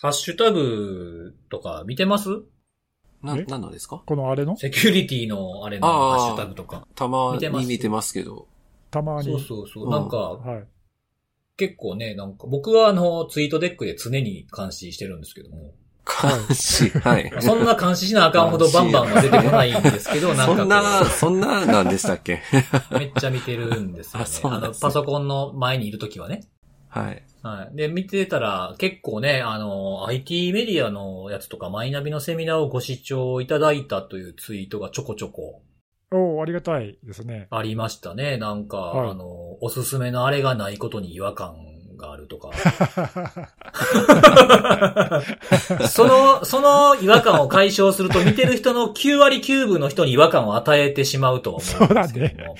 ハッシュタグとか見てます？な、え？なんなんですか？このあれの？セキュリティのあれのハッシュタグとか。たま見てますに見てますけど。たまに。そうそうそう。うんなんか、はい。結構ね、なんか、僕はあの、ツイートデックで常に監視してるんですけども。監視、はい。そんな監視しなあかんほどバンバンは出てこないんですけど、なんかそんな、そんななんでしたっけ？めっちゃ見てるんですよね。あそうなんの、ですねパソコンの前にいるときはね。はい。はい。で、見てたら、結構ね、あの、IT メディアのやつとか、マイナビのセミナーをご視聴いただいたというツイートがちょこちょこおおありがたいですね。ありましたね。なんか、はいあの、おすすめのあれがないことに違和感があるとか。その、その違和感を解消すると、見てる人の9割9分の人に違和感を与えてしまうと思うんですけども。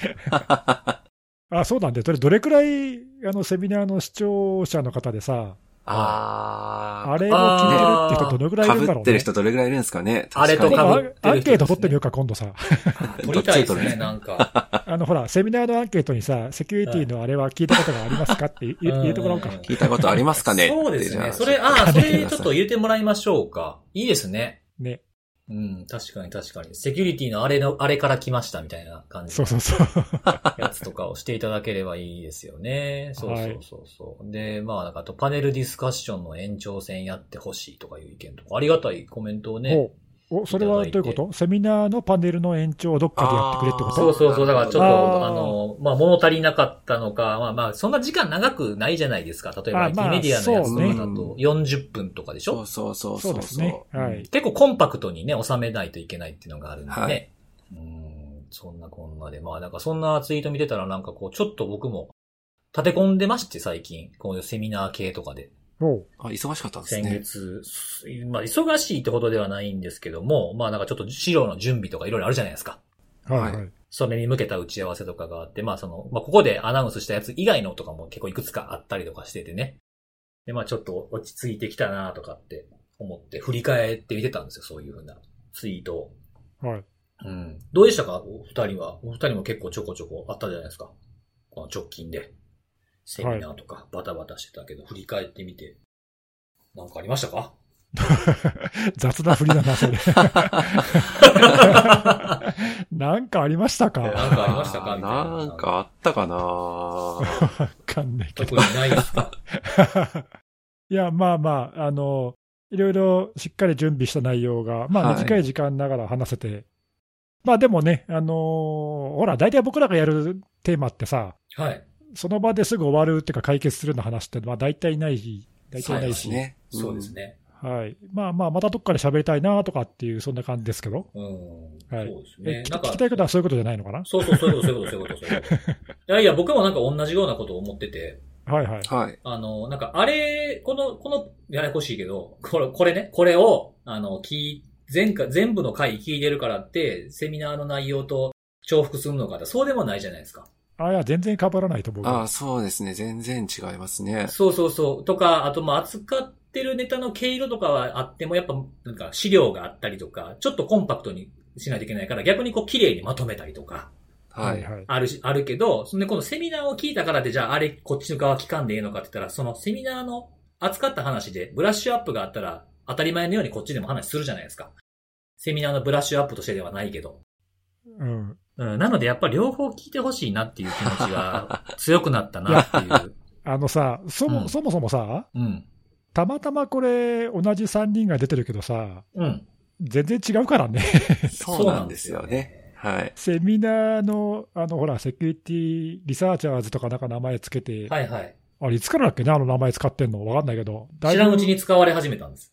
あ、そうなんで、それどれくらい、あの、セミナーの視聴者の方でさ、あー。あれを聞いてるって人どのくらいいかるんだろうね。ぶってる人どれぐらいいるんですかねあれと被ってるねアンケート取ってみようか、今度さ。撮りたいですね、なんか。あの、ほら、セミナーのアンケートにさ、セキュリティのあれは聞いたことがありますかって入れてもらおうか。聞いたことありますかねそうですね。それ、ああ、それちょっと入れてもらいましょうか。いいですね。ね。うん、確かに確かに。セキュリティのあれの、あれから来ましたみたいな感じのそうそうそう。やつとかをしていただければいいですよね。そうそうそうそう。で、まあ、なんかあとパネルディスカッションの延長戦やってほしいとかいう意見とか、ありがたいコメントをね。おお、それはどういうこと？セミナーのパネルの延長をどっかでやってくれってこと？そうそうそう。だからちょっと、あーあの、まあ、物足りなかったのか、まあまあ、そんな時間長くないじゃないですか。例えば、あ IT まあメディアのやつとかだそうと40分とかでしょ？そうそうそうそうですね。はい。結構コンパクトにね、収めないといけないっていうのがあるんでね。はいうん、そんなこんなで。まあなんかそんなツイート見てたらなんかこう、ちょっと僕も立て込んでまして最近。こういうセミナー系とかで。あ、忙しかったんです先ね。月、まあ忙しいってほどではないんですけども、まあなんかちょっと資料の準備とかいろいろあるじゃないですか。はいは。はいそれに向けた打ち合わせとかがあって、まあその、まあここでアナウンスしたやつ以外のとかも結構いくつかあったりとかしててね。で、まあちょっと落ち着いてきたなとかって思って振り返ってみてたんですよ、そういうふうなツイートを。はい。うん。どうでしたか？お二人は。お二人も結構ちょこちょこあったじゃないですか。この直近で。セミナーとかバタバタしてたけど、振り返ってみて。なんかありましたか？雑な振りだな、それ。なんかありましたか？なんわかありましたか？みたいな。なんかあったかな？かんないけ特ど。にないですか？いや、まあまあ、あの、いろいろしっかり準備した内容が、まあはい短い時間ながら話せて、まあでもね、あのーほら、大体僕らがやるテーマってさ、はい。その場ですぐ終わるっていうか解決するような話って、まあ大体ないし、大体ないし、ね。そうですね。はい。まあまあ、またどっかで喋りたいなとかっていう、そんな感じですけど。うん。はいそうですえね。なんか聞きたいことはそういうことじゃないのかな？そうそう、そういうこと、そういうこと、そういうこと、そういうこと。いやいや、僕もなんか同じようなことを思ってて、はいはい。はい。あの、なんか、あれ、この、この、ややこしいけど、これ、これね、これを、あの、聞い、全か、全部の回聞いてるからって、セミナーの内容と重複するのかって、そうでもないじゃないですか。あいや、全然被らないと僕あそうですね。全然違いますね。そうそうそう。とか、あと、まあ、扱ってるネタの毛色とかはあっても、やっぱ、なんか、資料があったりとか、ちょっとコンパクトにしないといけないから、逆にこう、綺麗にまとめたりとか、はい。はい。あるし、あるけど、そんで、このセミナーを聞いたからって、じゃあ、あれ、こっちの側聞かんでいいのかって言ったら、そのセミナーの扱った話で、ブラッシュアップがあったら、当たり前のようにこっちでも話するじゃないですか。セミナーのブラッシュアップとしてではないけど。うん。うん、なので、やっぱり両方聞いてほしいなっていう気持ちが 強くなったなっていう。あのさ、そも、うんそもそもさ、うん。たまたまこれ、同じ3人が出てるけどさ、うん。全然違うからね。そうなんですよね。。はい。セミナーの、あの、ほら、 Security Researchers とかなんか名前つけて、はいはい。あれ、いつからだっけね、あの名前使ってんの？わかんないけど、知らんうちぶ、に使われ始めたんです。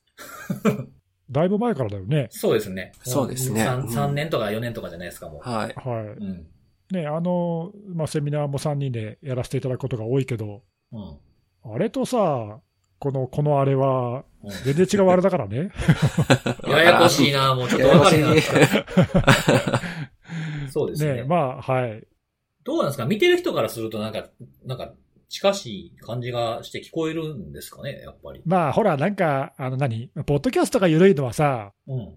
だいぶ前からだよね。そうですね。そうですね 3, うん3年とか4年とかじゃないですか、もう。はい。はうん。い。ね、あの、まあ、セミナーも3人でやらせていただくことが多いけど、うん。あれとさ、この、このあれは、うん全然違うあれだからね。ややこしいな、もうちょっと分かるな。そうですね。ね、まあ、はい。どうなんですか？見てる人からするとなんか、なんか、近しい感じがして聞こえるんですかね、やっぱり。まあ、ほら、なんか、あの何、ポッドキャストが緩いのはさ、うん。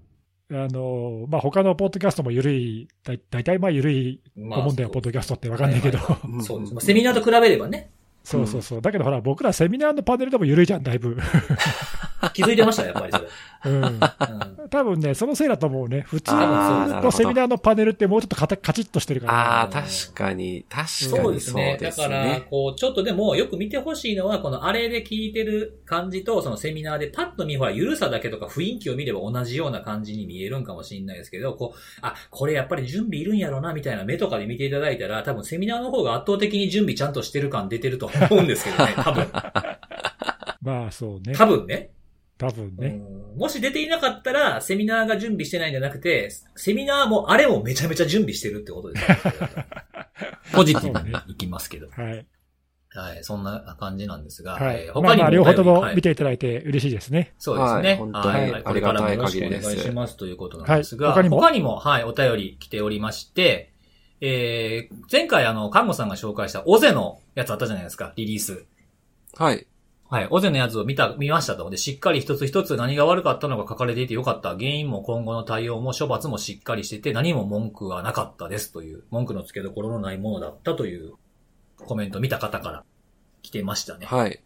あの、まあ、他のポッドキャストも緩い、だ大体まあ緩いまと思うんだよ、そうポッドキャストってわかんないけど。はいはいはいそうです。まあセミナーと比べればね。そうそうそう。だけどほら、僕らセミナーのパネルでも緩いじゃん、だいぶ。気づいてましたやっぱりそれ。うん。うん多分ね、そのせいだと思うね。普通のセミナーのパネルってもうちょっとカタカチッとしてるから。ああ、確かに、確かそうにそうですね。だから、ね。こう、ちょっとでもよく見てほしいのは、このあれで聞いてる感じと、そのセミナーでパッと見、ほら、ゆるさだけとか雰囲気を見れば同じような感じに見えるんかもしれないですけど、こう、あ、これやっぱり準備いるんやろな、みたいな目とかで見ていただいたら、多分セミナーの方が圧倒的に準備ちゃんとしてる感出てると思うんですけどね、多分。まあそうね。多分ね。多分ね。うんもし出ていなかったら、セミナーが準備してないんじゃなくて、セミナーもあれもめちゃめちゃ準備してるってことです。ポジティブにいきますけど。はい。はい、そんな感じなんですが、はい。えーまあまあ、他にも両方ともはい見ていただいて嬉しいですね。そうですね。はい本当にはいこれからもよろしくお願いしますということなんですが、はい他にも？はい、お便り来ておりまして、えー、前回あの、看護さんが紹介したオゼのやつあったじゃないですか、リリース。はい。はい。オゼのやつを見た、見ましたと。で、しっかり一つ一つ何が悪かったのか書かれていてよかった。原因も今後の対応も処罰もしっかりしてて、何も文句はなかったですという、文句の付けどころのないものだったというコメント見た方から来てましたね。はい。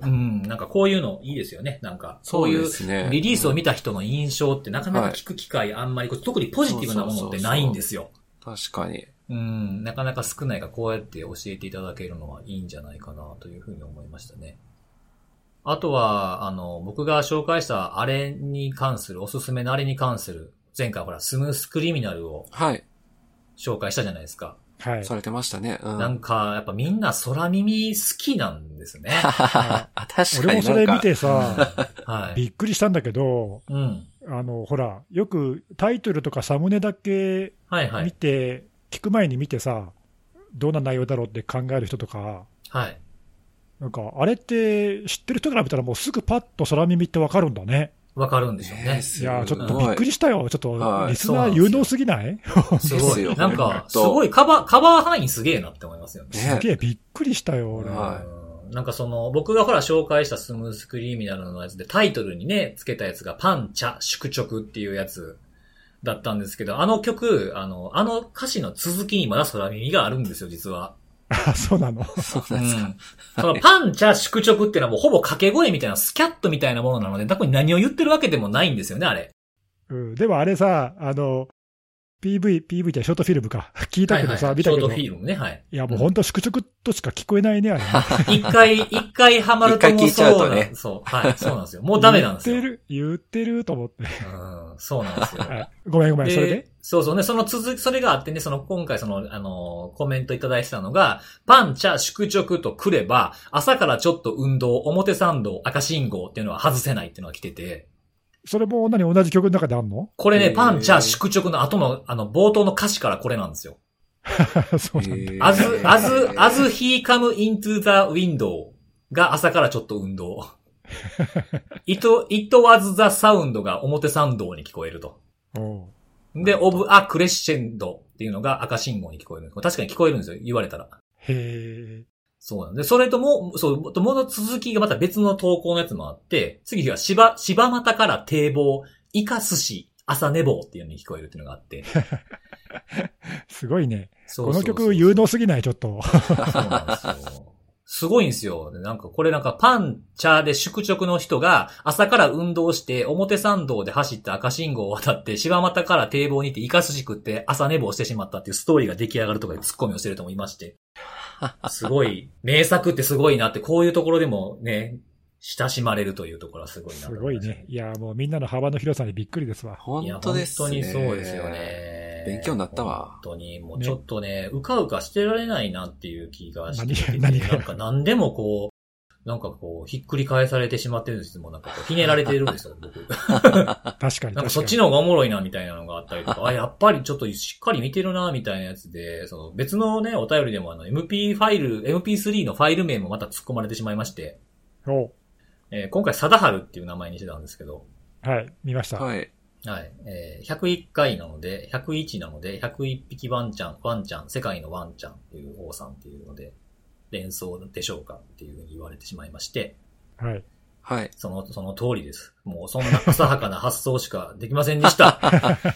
うん、なんかこういうのいいですよね。なんか、そういう。リリースを見た人の印象ってなかなか聞く機会あんまり、特にポジティブなものってないんですよ。確かに。うん、なかなか少ないがこうやって教えていただけるのはいいんじゃないかなというふうに思いましたね。あとは、あの、僕が紹介したあれに関する、おすすめのあれに関する、前回ほら、スムースクリミナルをはい。紹介したじゃないですか。はい。されてましたね。うん。なんか、やっぱみんな空耳好きなんですね。あ 確か俺もそ。れ見てさ、はい。びっくりしたんだけど、うん。あの、ほら、よくタイトルとかサムネだけ見はいはい。て、聞く前に見てさ、どんな内容だろうって考える人とか、はい。なんか、あれって知ってる人から見たらもうすぐパッと空耳ってわかるんだね。わかるんでしょうね。ねいやー、ちょっとびっくりしたよ。ちょっとはい、リスナー有能すぎない？すごい。なんか、すごいカバー、カバー範囲すげえなって思いますよね。ねすげえびっくりしたよ、俺。なんかその、僕がほら紹介したスムースクリミナルのやつでタイトルにね、つけたやつがパン、チャ、宿直っていうやつだったんですけど、あの曲、あの、あの歌詞の続きにまだ空耳があるんですよ、実は。あ、そうなの？そううなんですか。ん。そのパン、チャ、宿直っていうのはもうほぼ掛け声みたいなスキャットみたいなものなので、多分何を言ってるわけでもないんですよね、あれ。うん。でもあれさ、あの、PV、PV ってショートフィルムか。聞いたけどさ、はいはいはい見たけど。ショートフィいルムね、はい。や、もうほんと宿直としか聞こえないね、あれね。一回、一回ハマるともう一回聞いちゃうとねそう。はい、そうなんですよ。もうダメなんですよ。言ってる、言ってると思って。うん、そうなんですよ。はいごめんごめん、それで？そうそうね、その続き、それがあってね、その今回その、あの、コメントいただいてたのが、パン、チャ、宿直と来れば、朝からちょっと運動、表参道、赤信号っていうのは外せないっていうのが来てて、それも何同じ曲の中であんの？これね、パン、チャ、宿直の後の、あの、冒頭の歌詞からこれなんですよ。そうなんだ。as, as, as he come into the window が朝からちょっと運動。it, it was the sound が表参道に聞こえると。で、of a crescendo っていうのが赤信号に聞こえる。確かに聞こえるんですよ、言われたら。へえ。そうなんで、それとも、そう、もの続きがまた別の投稿のやつもあって、次は芝、芝又から堤防、イカ寿司、朝寝坊っていうのに聞こえるっていうのがあって。すごいね。この曲有能すぎない、ちょっと。そうなんですよ。すごいんですよ。でなんか、これなんかパンチャーで宿直の人が朝から運動して表参道で走って赤信号を渡って柴又から堤防に行ってイカ寿司食って朝寝坊してしまったっていうストーリーが出来上がるとかでツッコミをしてる人もいまして。すごい、名作ってすごいなって、こういうところでもね、親しまれるというところはすごいなとすごいね。いや、もうみんなの幅の広さにびっくりですわ。本当ですね。本当にそうですよ。ね。勉強になったわ本当に、もうちょっとね、うかうかしてられないなっていう気がしてきてて何が何が？なんか何でもこう、なんかこう、ひっくり返されてしまってるんですもうなんかこう、ひねられてるんですよ、僕。確かになんかそっ。ちの方がおもろいな、みたいなのがあったりとか、あ、やっぱりちょっとしっかり見てるな、みたいなやつで、その別のね、お便りでもあの、MP ファイル、MP3 のファイル名もまた突っ込まれてしまいまして、おえー今回、貞治っていう名前にしてたんですけど、はい、見ました。はい。はい。えー、101回なので、101なので、101匹ワンちゃん、ワンちゃん、世界のワンちゃんっていう王さんっていうので、連想でしょうかっていうふうに言われてしまいまして、はい。はい。その、その通りです。もうそんな浅はかな発想しかできませんでした。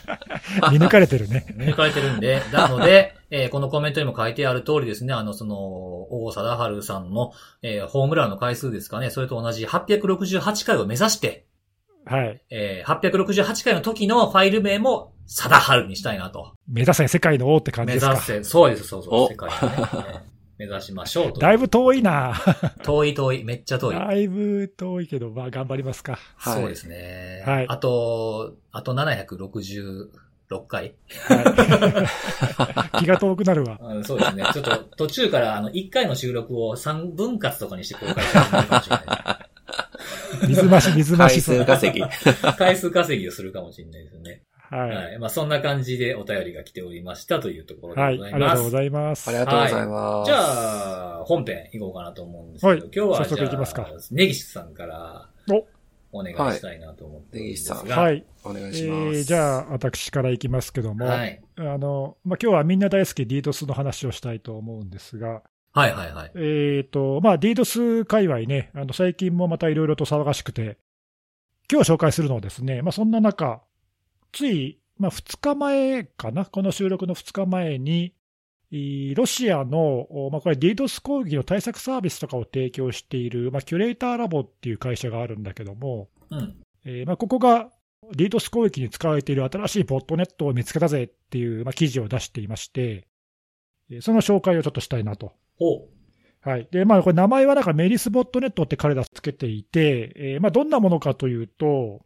見抜かれてるね。見抜かれてるんで、なので、えーこのコメントにも書いてある通りですね、あの、その、王貞治さんの、えーホームランの回数ですかね、それと同じ868回を目指して、はい。えー、868回の時のファイル名も、貞治にしたいなと。目指せ世界の王って感じ目ですか。指せ、そうです、そうそう、お世界をね、ね目指しましょうと。だいぶ遠いな遠い遠い、めっちゃ遠い。だいぶ遠いけど、まあ頑張りますか。はいそうですね。はいあと、あと766回。はい。気が遠くなるわ。うんそうですね。ちょっと途中からあの1回の収録を3分割とかにして公開してもいいかもしれない水増し、水増回し。数稼ぎ。回数稼ぎをするかもしれないですね。は。はいい。まあそんな感じでお便りが来ておりましたというところではい。ございます。ありがとうございます。ありがとうございます。じゃあ、本編行こうかなと思うんですけど、はい今日は早速じゃあ行きますか根岸さんからおお願いしたいなと思ってるんですが。はいはい。お願えいします。ー、じゃあ、私からいきますけども、はい。あの、まあ、今日はみんな大好き DDoS の話をしたいと思うんですが、はいはいはい。えっ、と、まあ、DDoS 界隈ね、あの、最近もまたいろいろと騒がしくて、今日紹介するのはですね、まあ、そんな中、つい、まあ、2日前かな、この収録の2日前に、いロシアの、おまあ、これ DDoS 攻撃の対策サービスとかを提供している、まあ、キュレーターラボっていう会社があるんだけども、うん。えーまあ、ここが DDoS 攻撃に使われている新しいボットネットを見つけたぜっていう、まあ、記事を出していまして、えーその紹介をちょっとしたいなと。ほはい。で、まあ、これ名前はなんかメリスボットネットって彼らつけていて、えーまあ、どんなものかというと、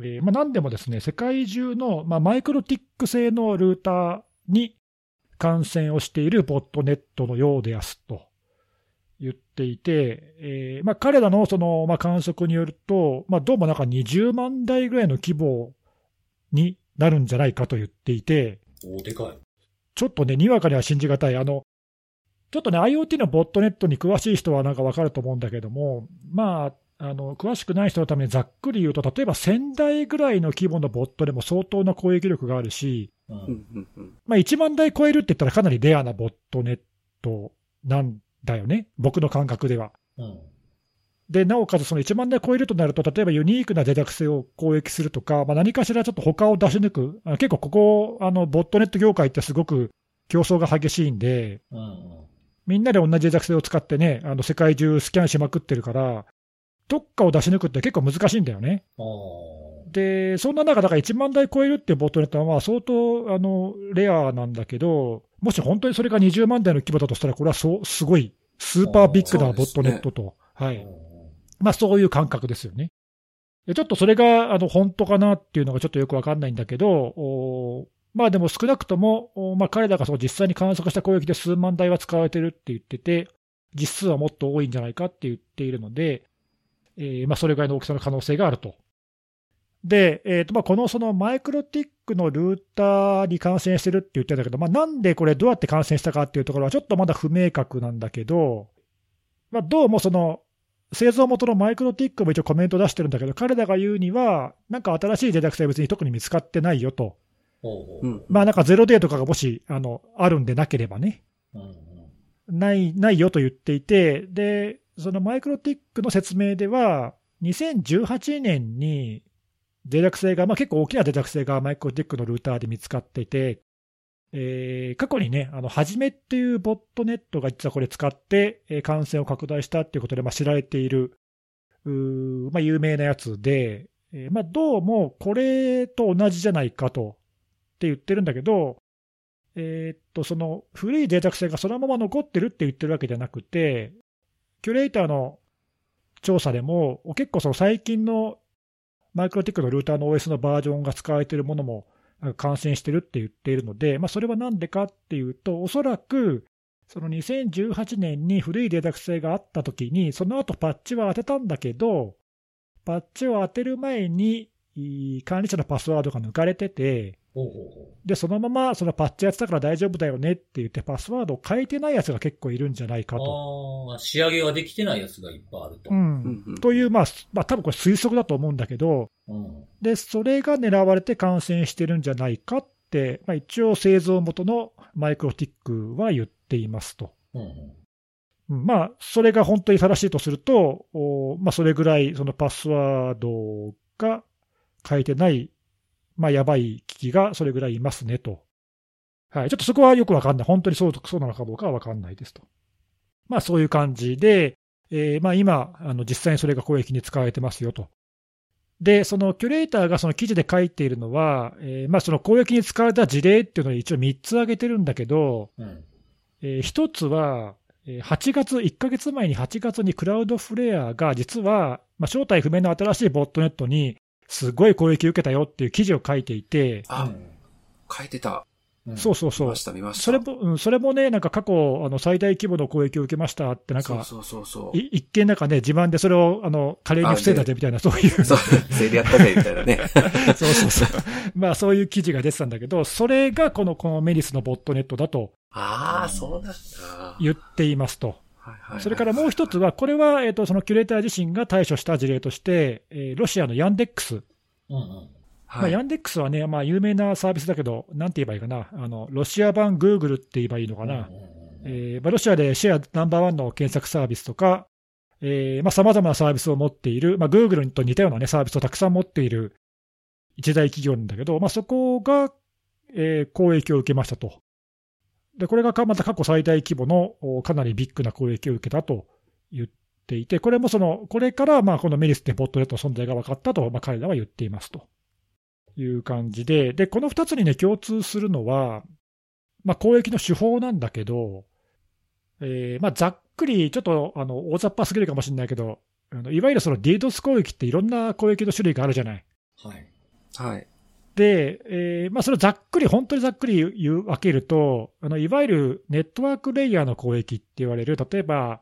えーまあ、何でもですね、世界中の、まあ、マイクロティック製のルーターに感染をしているボットネットのようですと言っていて、えーまあ、彼らのその、まあ、観測によると、まあ、どうもなんか20万台ぐらいの規模になるんじゃないかと言っていて、う。おでかい。ちょっとね、にわかには信じがたい。あの、ちょっとね、IoT のボットネットに詳しい人はなんかわかると思うんだけども、まあ、あの、詳しくない人のためにざっくり言うと、例えば1000台ぐらいの規模のボットでも相当な攻撃力があるし、う。うんまあ1万台超えるって言ったらかなりレアなボットネットなんだよね。僕の感覚では。うん。で、なおかつその1万台超えるとなると、例えばユニークな脆弱性を攻撃するとか、まあ、何かしらちょっと他を出し抜く、あ結構ここ、あのボットネット業界ってすごく競争が激しいんで、うん。うん。みんなで同じ脆弱性を使ってね、あの世界中スキャンしまくってるから、どっかを出し抜くって結構難しいんだよね。で、そんな中、だから1万台超えるっていうボットネットはまあ相当あのレアなんだけど、もし本当にそれが20万台の規模だとしたら、これはそうすごい、スーパービッグなボットネットと、はい。うんまあそういう感覚ですよね。でちょっとそれがあの本当かなっていうのがちょっとよくわかんないんだけど、おまあでも少なくとも、おまあ彼らがそう実際に観測した攻撃で数万台は使われてるって言ってて、実数はもっと多いんじゃないかって言っているので、えーまあそれぐらいの大きさの可能性があると。で、えーとまあ、このそのマイクロティックのルーターに感染してるって言ってたけど、まあ、なんでこれどうやって感染したかっていうところはちょっとまだ不明確なんだけど、まあ、どうもその製造元のマイクロティックも一応コメント出してるんだけど、彼らが言うには、なんか新しい脆弱性は別に特に見つかってないよと。まあなんかゼロデーとかがもし、あの、あるんでなければね。ない、ないよと言っていて、で、そのマイクロティックの説明では、2018年に脆弱性が、まあ結構大きな脆弱性がマイクロティックのルーターで見つかっていて、えー過去にね、あの、はじめっていうボットネットが実はこれ使って、えー感染を拡大したっていうことで、まあ知られている、まあ有名なやつで、えーまあどうもこれと同じじゃないかと、って言ってるんだけど、えーっと、その古い脆弱性がそのまま残ってるって言ってるわけじゃなくて、キュレーターの調査でも、結構その最近のマイクロティックのルーターの OS のバージョンが使われているものも感染してるって言っているので、まあ、それはなんでかっていうと、おそらくその2018年に古い脆弱性があったときに、その後パッチは当てたんだけど、パッチを当てる前に、管理者のパスワードが抜かれてて、で、そのままそのパッチやってたから大丈夫だよねって言って、パスワードを変えてないやつが結構いるんじゃないかと。仕上げができてないやつがいっぱいあると。ううん。んうんという、まあ、まあ多分これ推測だと思うんだけど、で、それが狙われて感染してるんじゃないかって、まあ、一応製造元のマイクロティックは言っていますと。うんうん。うんまあ、それが本当に正しいとすると、おまあ、それぐらいそのパスワードが変えてない、まあ、やばいがそれぐらいいますねと。はい、ちょっとそこはよくわかんない。本当にそうそうなのかどうかはわかんないですと。まあ、そういう感じで、えーまあ、今、あの実際にそれが攻撃に使われてますよとで、そのキュレーターがその記事で書いているのは、えーまあ、その攻撃に使われた事例っていうのを一応3つ挙げてるんだけど、うん。えー一つは、えー8月、1ヶ月前に8月にクラウドフレアが実は、まあ、正体不明の新しいボットネットにすごい攻撃を受けたよっていう記事を書いていて、あ、書いてた。うんそうそうそう見ま。した、見ました。それも、うんそれもね、なんか過去、あの最大規模の攻撃を受けましたって、なんか、そうそうそうそう。い一見なんかね、自慢でそれをあの華麗に防いだぜみたいな、そういう、そう、せいでやったぜ、みたいなね。そうそうそう、まあそういう記事が出てたんだけど、それがこのこのメリスのボットネットだとああ、そうなんだ。言っていますと。それからもう一つは、これは、えっとそのキュレーター自身が対処した事例として、えーロシアのヤンデックス、うんうん。まあ、はいヤンデックスはね、まあ、有名なサービスだけど、なんて言えばいいかな、あのロシア版グーグルって言えばいいのかな、えーまあ、ロシアでシェアナンバーワンの検索サービスとか、さまざ、まなサービスを持っている、まあ、グーグルと似たような、ね、サービスをたくさん持っている一大企業なんだけど、まあ、そこが、えー攻撃を受けましたと。で、これがまた過去最大規模のかなりビッグな攻撃を受けたと言っていて、これもその、これからまあこのメリスってボットネットの存在が分かったと、まあ、彼らは言っていますという感じで、で、この2つにね、共通するのは、まあ、攻撃の手法なんだけど、えーまあ、ざっくり、ちょっとあの大雑把すぎるかもしれないけど、あのいわゆるその DDoS 攻撃っていろんな攻撃の種類があるじゃない。はい。はい。で、えーまあ、それをざっくり、本当にざっくり言う分けるとあの、いわゆるネットワークレイヤーの攻撃って言われる、例えば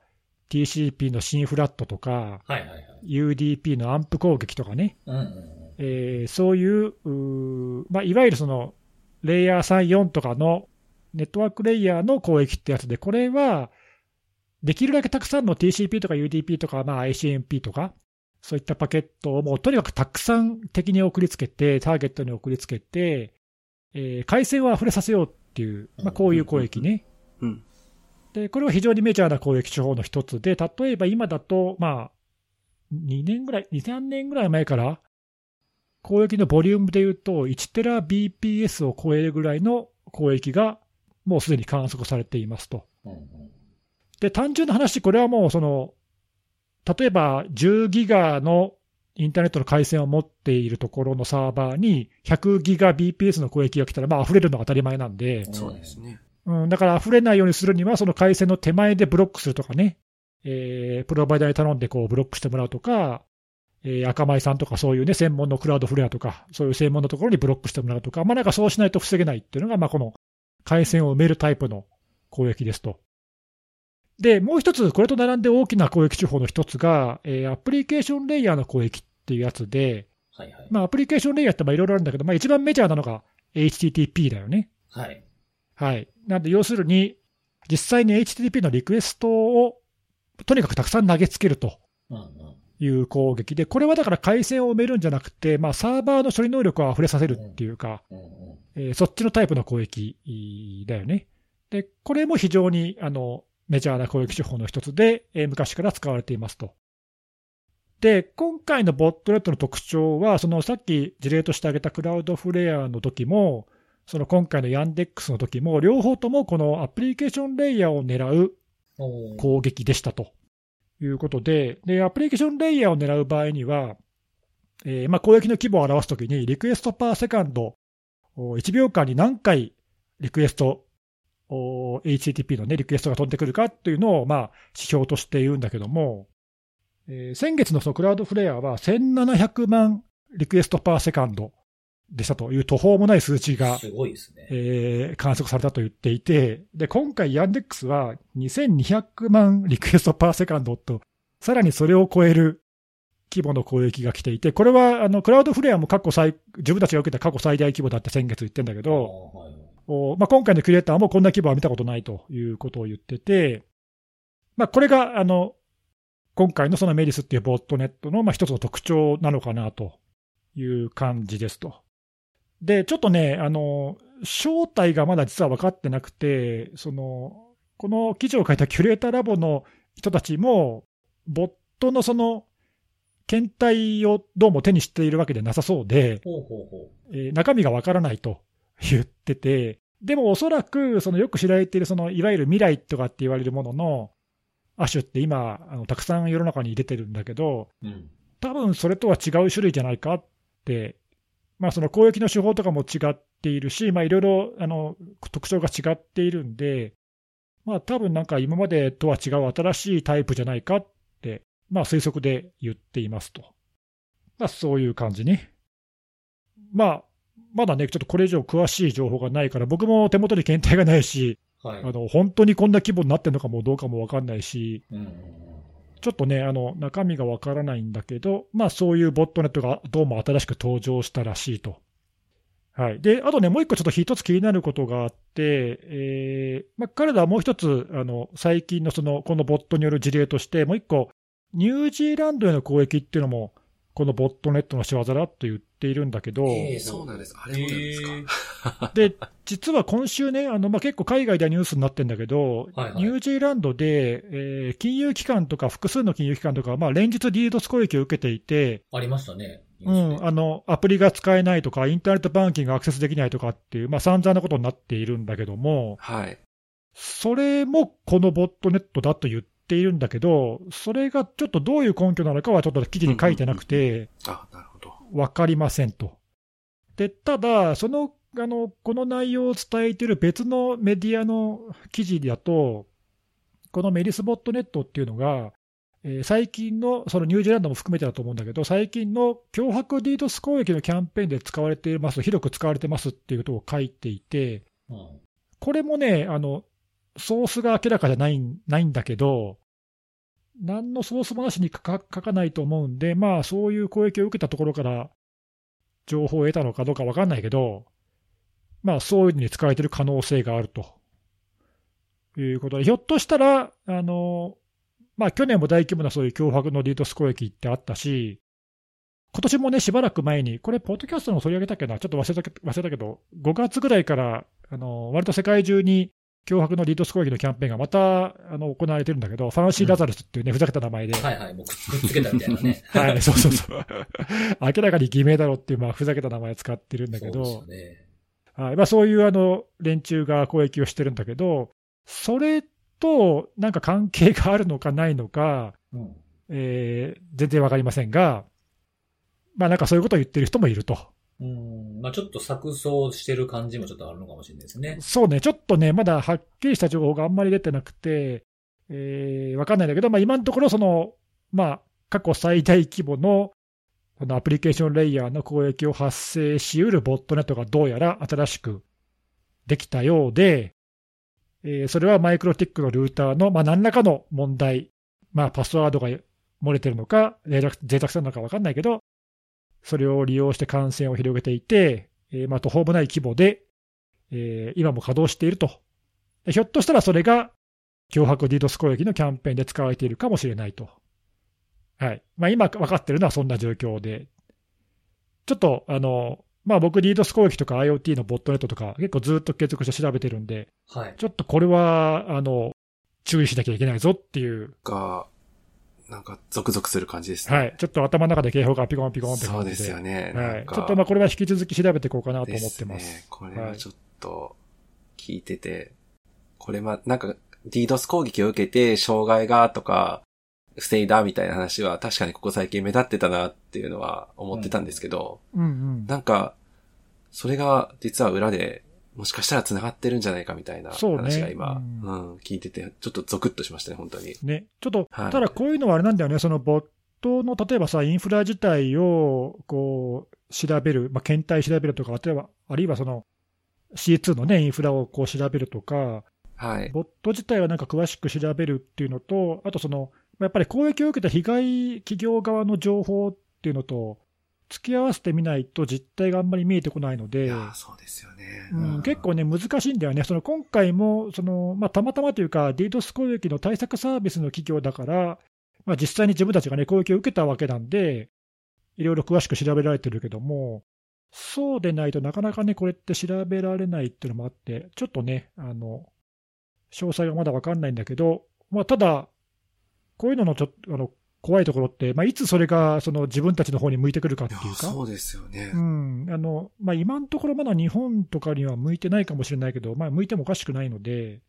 TCP のシンフラットとか、はいはいはい。UDP のアンプ攻撃とかね、うんうんうん。えーそういう、うーまあ、いわゆるそのレイヤー3、4とかのネットワークレイヤーの攻撃ってやつで、これはできるだけたくさんの TCP とか UDP とか、まあ、ICMP とか、そういったパケットをもうとにかくたくさん敵に送りつけて、ターゲットに送りつけて、えー回線を溢れさせようっていう、まあ、こういう攻撃ね。うん。で、これは非常にメジャーな攻撃手法の一つで、例えば今だと、まあ、2年ぐらい、2、3年ぐらい前から、攻撃のボリュームでいうと、1テラ BPS を超えるぐらいの攻撃が、もうすでに観測されていますと。うんうんで、単純な話、これはもうその、例えば10ギガのインターネットの回線を持っているところのサーバーに100ギガ BPS の攻撃が来たら、まあ溢れるのが当たり前なんで、そうですね。うん、だから溢れないようにするには、その回線の手前でブロックするとかね、えープロバイダーに頼んでこうブロックしてもらうとか、えー赤米さんとかそういうね、専門のクラウドフレアとか、そういう専門のところにブロックしてもらうとか、まあなんかそうしないと防げないっていうのが、まあこの回線を埋めるタイプの攻撃ですと。で、もう一つ、これと並んで大きな攻撃手法の一つが、えーアプリケーションレイヤーの攻撃っていうやつで、はいはい。まあアプリケーションレイヤーってまあいろいろあるんだけど、まあ一番メジャーなのが HTTP だよね。はい。はい。なんで、要するに、実際に HTTP のリクエストを、とにかくたくさん投げつけると。いう攻撃で、これはだから回線を埋めるんじゃなくて、まあ、サーバーの処理能力を溢れさせるっていうか。えーそっちのタイプの攻撃だよね。で、これも非常にあのメジャーな攻撃手法の一つで、えー昔から使われていますと。で、今回のボットネットの特徴は、そのさっき事例として挙げたクラウドフレアの時も、その今回のヤンデックスの時も、両方ともこのアプリケーションレイヤーを狙う攻撃でしたということで、でアプリケーションレイヤーを狙う場合には、えーまあ、攻撃の規模を表すときに、 request per second、お1秒間に何回リクエスト、お HTTP の、ね、リクエストが飛んでくるかっていうのを、まあ、指標として言うんだけども、えー先月のその Cloudflare は1700万 request per second でしたという途方もない数値がすごいですね。えー観測されたと言っていて、で、今回 Yandex は2200万 request per second と、さらにそれを超える規模の攻撃が来ていて、これはあのクラウドフレアも過去最、自分たちが受けた過去最大規模だって先月言ってんだけど、まあ、今回のクリエイターもこんな規模は見たことないということを言ってて、まあ、これがあの今回のそのメリスっていうボットネットのまあ一つの特徴なのかなという感じですと。で、ちょっとね、あの正体がまだ実は分かってなくて、そのこの記事を書いたキュレーターラボの人たちも、ボットのその検体をどうも手にしているわけではなさそうで、ほうほうほえー中身がわからないと言ってて、でもおそらく、そのよく知られている、そのいわゆる未来とかって言われるものの亜種って今、あのたくさん世の中に出てるんだけど、う。うん。多分それとは違う種類じゃないかって、まあ、その攻撃の手法とかも違っているし、まあ、いろいろあの特徴が違っているんで、まあ、多分なんか今までとは違う新しいタイプじゃないかって、まあ、推測で言っていますと。まあ、そういう感じね。まあ、まだね、ちょっとこれ以上詳しい情報がないから、僕も手元に検体がないし、はい。あの本当にこんな規模になってるのかもどうかも分かんないし、うんちょっとね、あの中身が分からないんだけど、まあ、そういうボットネットがどうも新しく登場したらしいと。はい、であとね、もう一個ちょっと一つ気になることがあって、えーまあ、彼らはもう一つ、あの最近のそのこのボットによる事例として、もう一個、ニュージーランドへの攻撃っていうのも、このボットネットの仕業だと言っているんだけど、えーそうなんですあれもなんですか？えー で、実は今週ね、あのまあ、結構海外ではニュースになってるんだけど、はいはいニュージーランドで、えー金融機関とか複数の金融機関とか、まあ、連日リードス攻撃を受けていて、ありましたね。うん、あのアプリが使えないとか、インターネットバンキングがアクセスできないとかっていう、まあ散々なことになっているんだけども、はい。それもこのボットネットだと言っているんだけど、それがちょっとどういう根拠なのかはちょっと記事に書いてなくて、あ、なるほど。分かりませんと。で、ただ、その、あの、この内容を伝えている別のメディアの記事だと、このメリスボットネットっていうのが、えー最近の、そのニュージーランドも含めてだと思うんだけど、最近の脅迫ディードス攻撃のキャンペーンで使われています、広く使われてますっていうことを書いていて、うんこれもね、あの、ソースが明らかじゃないんないんだけど、何のソースもなしに書かないと思うんで、まあ、そういう攻撃を受けたところから情報を得たのかどうか分かんないけど、まあ、そういうのに使われている可能性があると。いうことで、ひょっとしたら、あのまあ、去年も大規模なそういう脅迫のディードス攻撃ってあったし、今年もね、しばらく前に、これ、ポッドキャストの取り上げたっけな、ちょっと忘れた忘れたけど、5月ぐらいから、あの割と世界中に脅迫のディードス攻撃のキャンペーンがまたあの行われてるんだけど、ファンシー・ラザルスっていうね、ふざけた名前で、はいはい。もうくっつけたみたいなね。はい、そうそうそう。明らかに偽名だろっていう、まあ、ふざけた名前使ってるんだけど、そうね。はいまあ、そういうあの連中が攻撃をしてるんだけど、それとなんか関係があるのかないのか、うんえー全然わかりませんが、まあ、なんかそういうことを言ってる人もいると。うん。まあちょっと錯綜してる感じもちょっとあるのかもしれないですね。そうね、ちょっとね、まだはっきりした情報があんまり出てなくて、えーわかんないんだけど、まあ、今のところその、まあ、過去最大規模のこのアプリケーションレイヤーの攻撃を発生しうるボットネットがどうやら新しくできたようで、えーそれはマイクロティックのルーターの、まあ、何らかの問題、まあ、パスワードが漏れてるのか、脆弱脆弱性なのか分かんないけど、それを利用して感染を広げていて、えーまあ、途方もない規模で、えー今も稼働していると。でひょっとしたらそれが脅迫ディードス攻撃のキャンペーンで使われているかもしれないと。はい。まあ、今分かってるのはそんな状況で。ちょっと、あの、まあ僕、ディードス攻撃とか IoT のボットネットとか結構ずっと継続して調べてるんで、はい。ちょっとこれは、あの、注意しなきゃいけないぞっていう、が、なんか、ゾクゾクする感じですね。はい。ちょっと頭の中で警報がピコンピコンって。そうですよね。はい。ちょっとまあこれは引き続き調べていこうかなと思ですってます。ね。これはちょっと、聞いてて、これま、なんか、DDoS 攻撃を受けて、障害がとか、防いだみたいな話は確かにここ最近目立ってたなっていうのは思ってたんですけど、うんうん。なんか、それが実は裏で、もしかしたら繋がってるんじゃないかみたいな話が今、うん。うん、聞いてて、ちょっとゾクッとしましたね、本当に。ね、ちょっと、はい。ただこういうのはあれなんだよね、そのボットの例えばさ、インフラ自体をこう調べる、まあ、検体調べるとか、例えばあるいはその C2 の、ね、インフラをこう調べるとか、はい。ボット自体はなんか詳しく調べるっていうのと、あとその、まあやっぱり攻撃を受けた被害企業側の情報っていうのと、付き合わせてみないと実態があんまり見えてこないのいで。やーそうですよね。うん、結構ね、難しいんだよね、その今回もその、まあ、たまたまというか、DDoS 攻撃の対策サービスの企業だから、まあ、実際に自分たちが、ね、攻撃を受けたわけなんで、いろいろ詳しく調べられてるけども、そうでないとなかなかね、これって調べられないっていうのもあって、ちょっとね、あの詳細がまだ分かんないんだけど、まあ、ただ、こういうののちょっとあの怖いところって、まあ、いつそれがその自分たちの方に向いてくるかっていうか。そうですよね。うんあのまあ、今のところまだ日本とかには向いてないかもしれないけど、まあ、向いてもおかしくないので、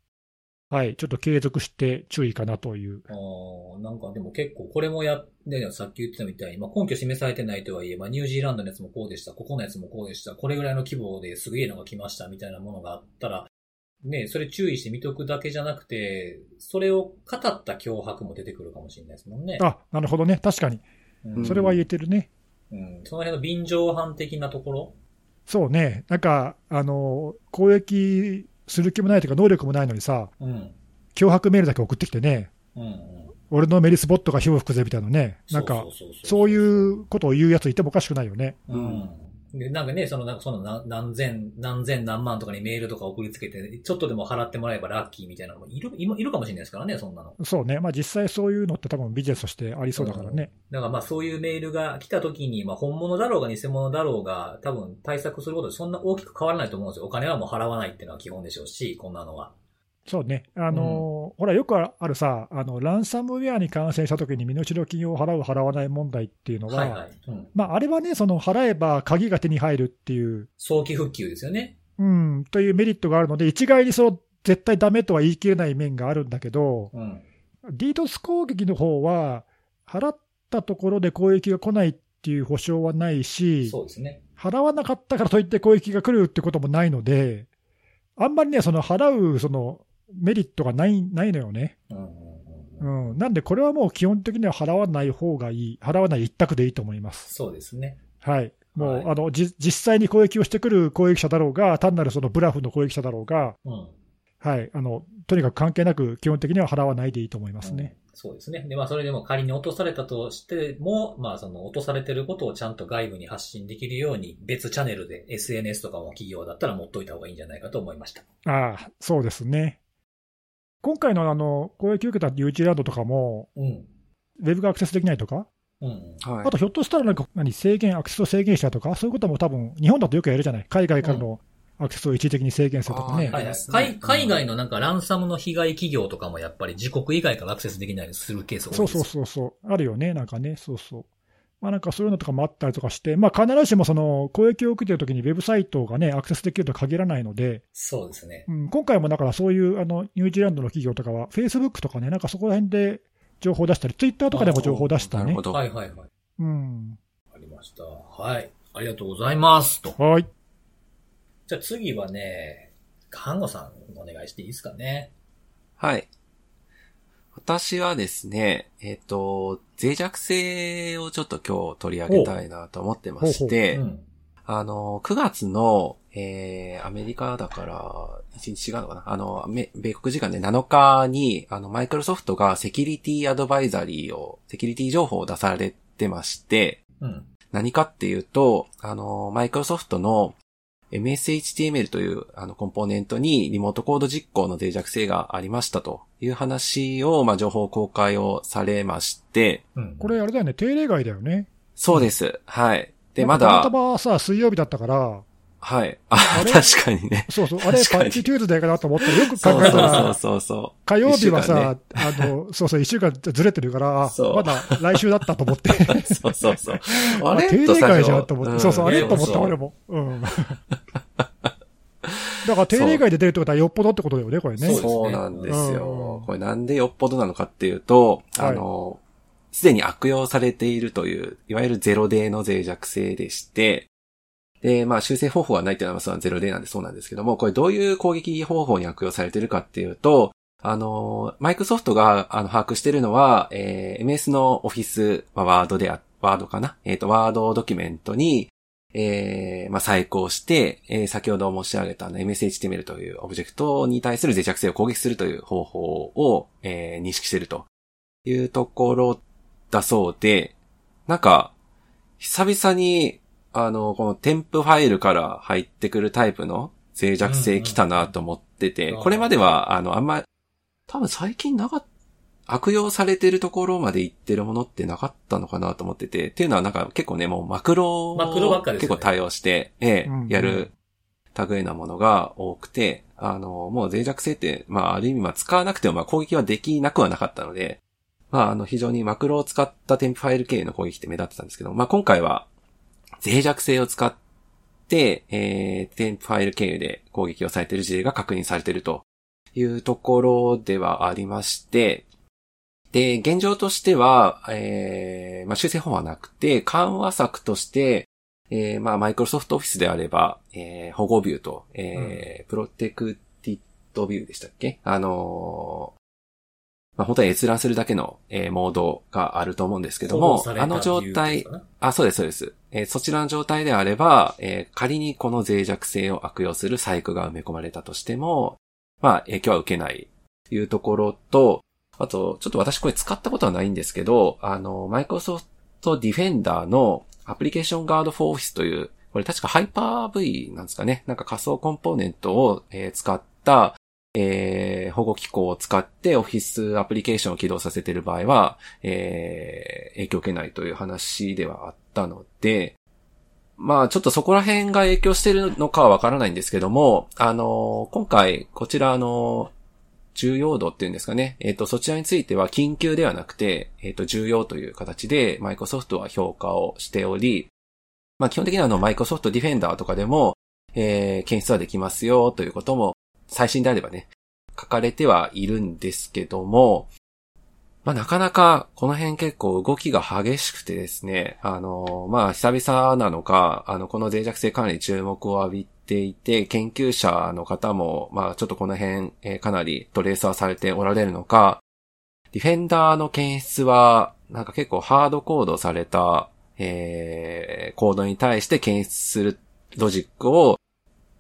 はい、ちょっと継続して注意かなという。あーなんかでも結構これもやって、さっき言ってたみたいに、まあ根拠示されてないとはいえ、まあニュージーランドのやつもこうでした、ここのやつもこうでした、これぐらいの規模ですげえのが来ましたみたいなものがあったら、ね、それ注意して見とくだけじゃなくて、それを語った脅迫も出てくるかもしれないですもんね。あ、なるほどね。確かに。うんそれは言えてるね。うん、その辺の便乗犯的なところ？そうね。なんか、あの、攻撃する気もないというか、能力もないのにさ、うん。脅迫メールだけ送ってきてね、うんうん。俺のメリスボットが火を吹くぜみたいなね。なんか、そういうことを言うやついてもおかしくないよね。うん。で、なんかね、その、なんかその何何千、何千何万とかにメールとか送りつけて、ちょっとでも払ってもらえばラッキーみたいなのもいる、いるいるかもしれないですからね、そんなの。そうね。まあ実際そういうのって多分ビジネスとしてありそうだからね。だからまあそういうメールが来た時に、まあ本物だろうが偽物だろうが、多分対策することでそんな大きく変わらないと思うんですよ。お金はもう払わないっていうのは基本でしょうし、こんなのは。そうね。あの、ほら、よくあるさ、あの、ランサムウェアに感染した時に身代金を払う、払わない問題っていうのは、はいはい。うん。まあ、あれはね、その、払えば鍵が手に入るっていう、早期復旧ですよね。うん、というメリットがあるので、一概にその、絶対ダメとは言い切れない面があるんだけど、うん。DDoS 攻撃の方は、払ったところで攻撃が来ないっていう保証はないし、そうですね。払わなかったからといって攻撃が来るってこともないので、あんまりね、その払うそのメリットがないないのよね。うんなんで、これはもう基本的には払わない方がいい、払わない一択でいいと思います。そうですね。はい。もう、はいあのじ実際に攻撃をしてくる攻撃者だろうが、単なるそのブラフの攻撃者だろうが、うん。はい、あのとにかく関係なく、基本的には払わないでいいと思いますね。うんそうですね。で、まあそれでも仮に落とされたとしても、まあその落とされてることをちゃんと外部に発信できるように、別チャンネルで SNS とかも企業だったら持っといた方がいいんじゃないかと思いました。ああ、そうですね。今回のあの攻撃を受けたニュージーランドとかも、うん。ウェブがアクセスできないとか、うんうん。はいあとひょっとしたらなんか何制限、アクセスを制限したとか、そういうことも多分日本だとよくやるじゃない、海外からのアクセスを一時的に制限するとかね。あはいはい海海外のなんかランサムの被害企業とかもやっぱり自国以外からアクセスできないようにするケースが多いですそうそうそうそう、あるよね、なんかね、そうそう。まあ、なんかそういうのとかもあったりとかして、まあ、必ずしもその攻撃を受けてるときにウェブサイトがね、アクセスできるとは限らないので、そうですね。うん、今回もだからそういうあのニュージーランドの企業とかは、フェイスブックとかね、なんかそこら辺で情報出したり、ツイッターとかでも情報出したねなるほ。ど。はいはいはい。うん。ありました。はい。ありがとうございます。と。はい。じゃあ次はね、看護さんお願いしていいですかね。はい。私はですね、えっ、と、脆弱性をちょっと今日取り上げたいなと思ってまして、うん。あの、9月の、えー、アメリカだから、1日違うのかな？あの、め米国時間で7日に、あの、マイクロソフトがセキュリティアドバイザリーを、セキュリティ情報を出されてまして、うん。何かっていうと、あの、マイクロソフトの MSHTML というあのコンポーネントにリモートコード実行の脆弱性がありましたという話を、まあ、情報公開をされまして、うん。これあれだよね、定例外だよね。そうです。はい。で、まだた、またまさ、水曜日だったから、はい。ああ、れ？確かにね。そうそう、あれ、パッチトゥーズデーかなと思ったら、よく考えたそうら、そうそう。火曜日はさ、あの、そうそう、一週間ずれてるから、まだ来週だったと思って。そうそうそう。あ あれ定例会じゃんと思って。んそうそう、あれねと思った、俺も。うん。だから定例会で出るってことはよっぽどってことだよね、これね。そうなんですうんよ。これなんでよっぽどなのかっていうと、はいあの、すでに悪用されているという、いわゆるゼロデーの脆弱性でして、で、まあ修正方法はないっていうのはそのゼロデーなんでそうなんですけども、これどういう攻撃方法に悪用されてるかっていうと、あの、マイクロソフトがあの把握してるのは、えー MS のオフィス、まあ、ワードであ、ワードかな？えっ、と、ワードドキュメントに、えーまあ、再考して、えー先ほど申し上げたあの MSHTML というオブジェクトに対する脆弱性を攻撃するという方法を、えー認識してるというところだそうで、なんか、久々に、あの、この添付ファイルから入ってくるタイプの脆弱性来たなと思ってて、うんうんこれまでは、あの、あんま、多分最近なかっ悪用されてるところまで行ってるものってなかったのかなと思ってて、っていうのはなんか結構ね、もうマクロをマクロばっかですよね。結構対応して、ええうんうん。やる類なものが多くて、あの、もう脆弱性って、まあある意味まあ使わなくてもまあ攻撃はできなくはなかったので、まああの非常にマクロを使った添付ファイル経由の攻撃って目立ってたんですけど、まあ今回は脆弱性を使って、えー、添付ファイル経由で攻撃をされている事例が確認されているというところではありまして、で、現状としては、えー、まあ、修正法はなくて、緩和策として、えー、まあ、マイクロソフトオフィスであれば、えー、保護ビューと、えー、プロテクティッドビューでしたっけ？あのーまあ、本当に閲覧するだけの、えーモードがあると思うんですけどもあの状態あ、そうです、そうです。えーそちらの状態であれば、えー仮にこの脆弱性を悪用する細工が埋め込まれたとしても、まあ、影響は受けないというところと、あと、ちょっと私これ使ったことはないんですけど、あの、マイクロソフトディフェンダーのアプリケーションガードフォーオフィスという、これ確かハイパー V なんですかね。なんか仮想コンポーネントを、えー使った、えー保護機構を使ってオフィスアプリケーションを起動させている場合は、えー影響を受けないという話ではあったので、まあちょっとそこら辺が影響してるのかはわからないんですけども、あの今回こちらの重要度っていうんですかね。えっ、と、そちらについては緊急ではなくて、えっ、と、重要という形でマイクロソフトは評価をしており、まあ基本的にはあのマイクロソフトディフェンダーとかでも、えー検出はできますよということも、最新であればね、書かれてはいるんですけども、まあなかなかこの辺結構動きが激しくてですね、あの、まあ久々なのか、あの、この脆弱性かなり注目を浴びていて、研究者の方も、まあちょっとこの辺、えーかなりトレーサーされておられるのか、ディフェンダーの検出は、なんか結構ハードコードされた、えーコードに対して検出するロジックを、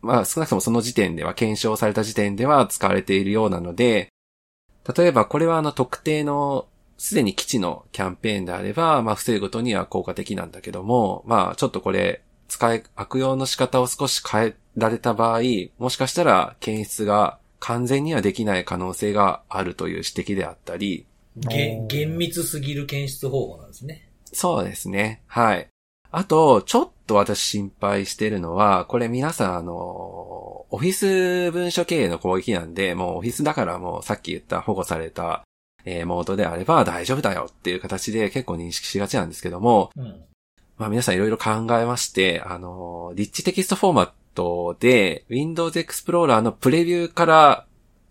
まあ少なくともその時点では、検証された時点では使われているようなので、例えばこれはあの特定のすでに基地のキャンペーンであれば、まあ防ぐことには効果的なんだけども、まあちょっとこれ、使い、悪用の仕方を少し変えられた場合、もしかしたら検出が完全にはできない可能性があるという指摘であったり、げ厳密すぎる検出方法なんですね。そうですね。はい。あと、ちょっと私心配してるのは、これ皆さんあの、オフィス文書経営の攻撃なんで、もうオフィスだからもうさっき言った保護された、えーモードであれば大丈夫だよっていう形で結構認識しがちなんですけども、うん。まあ皆さんいろいろ考えまして、あの、リッチテキストフォーマットで Windows Explorer のプレビューから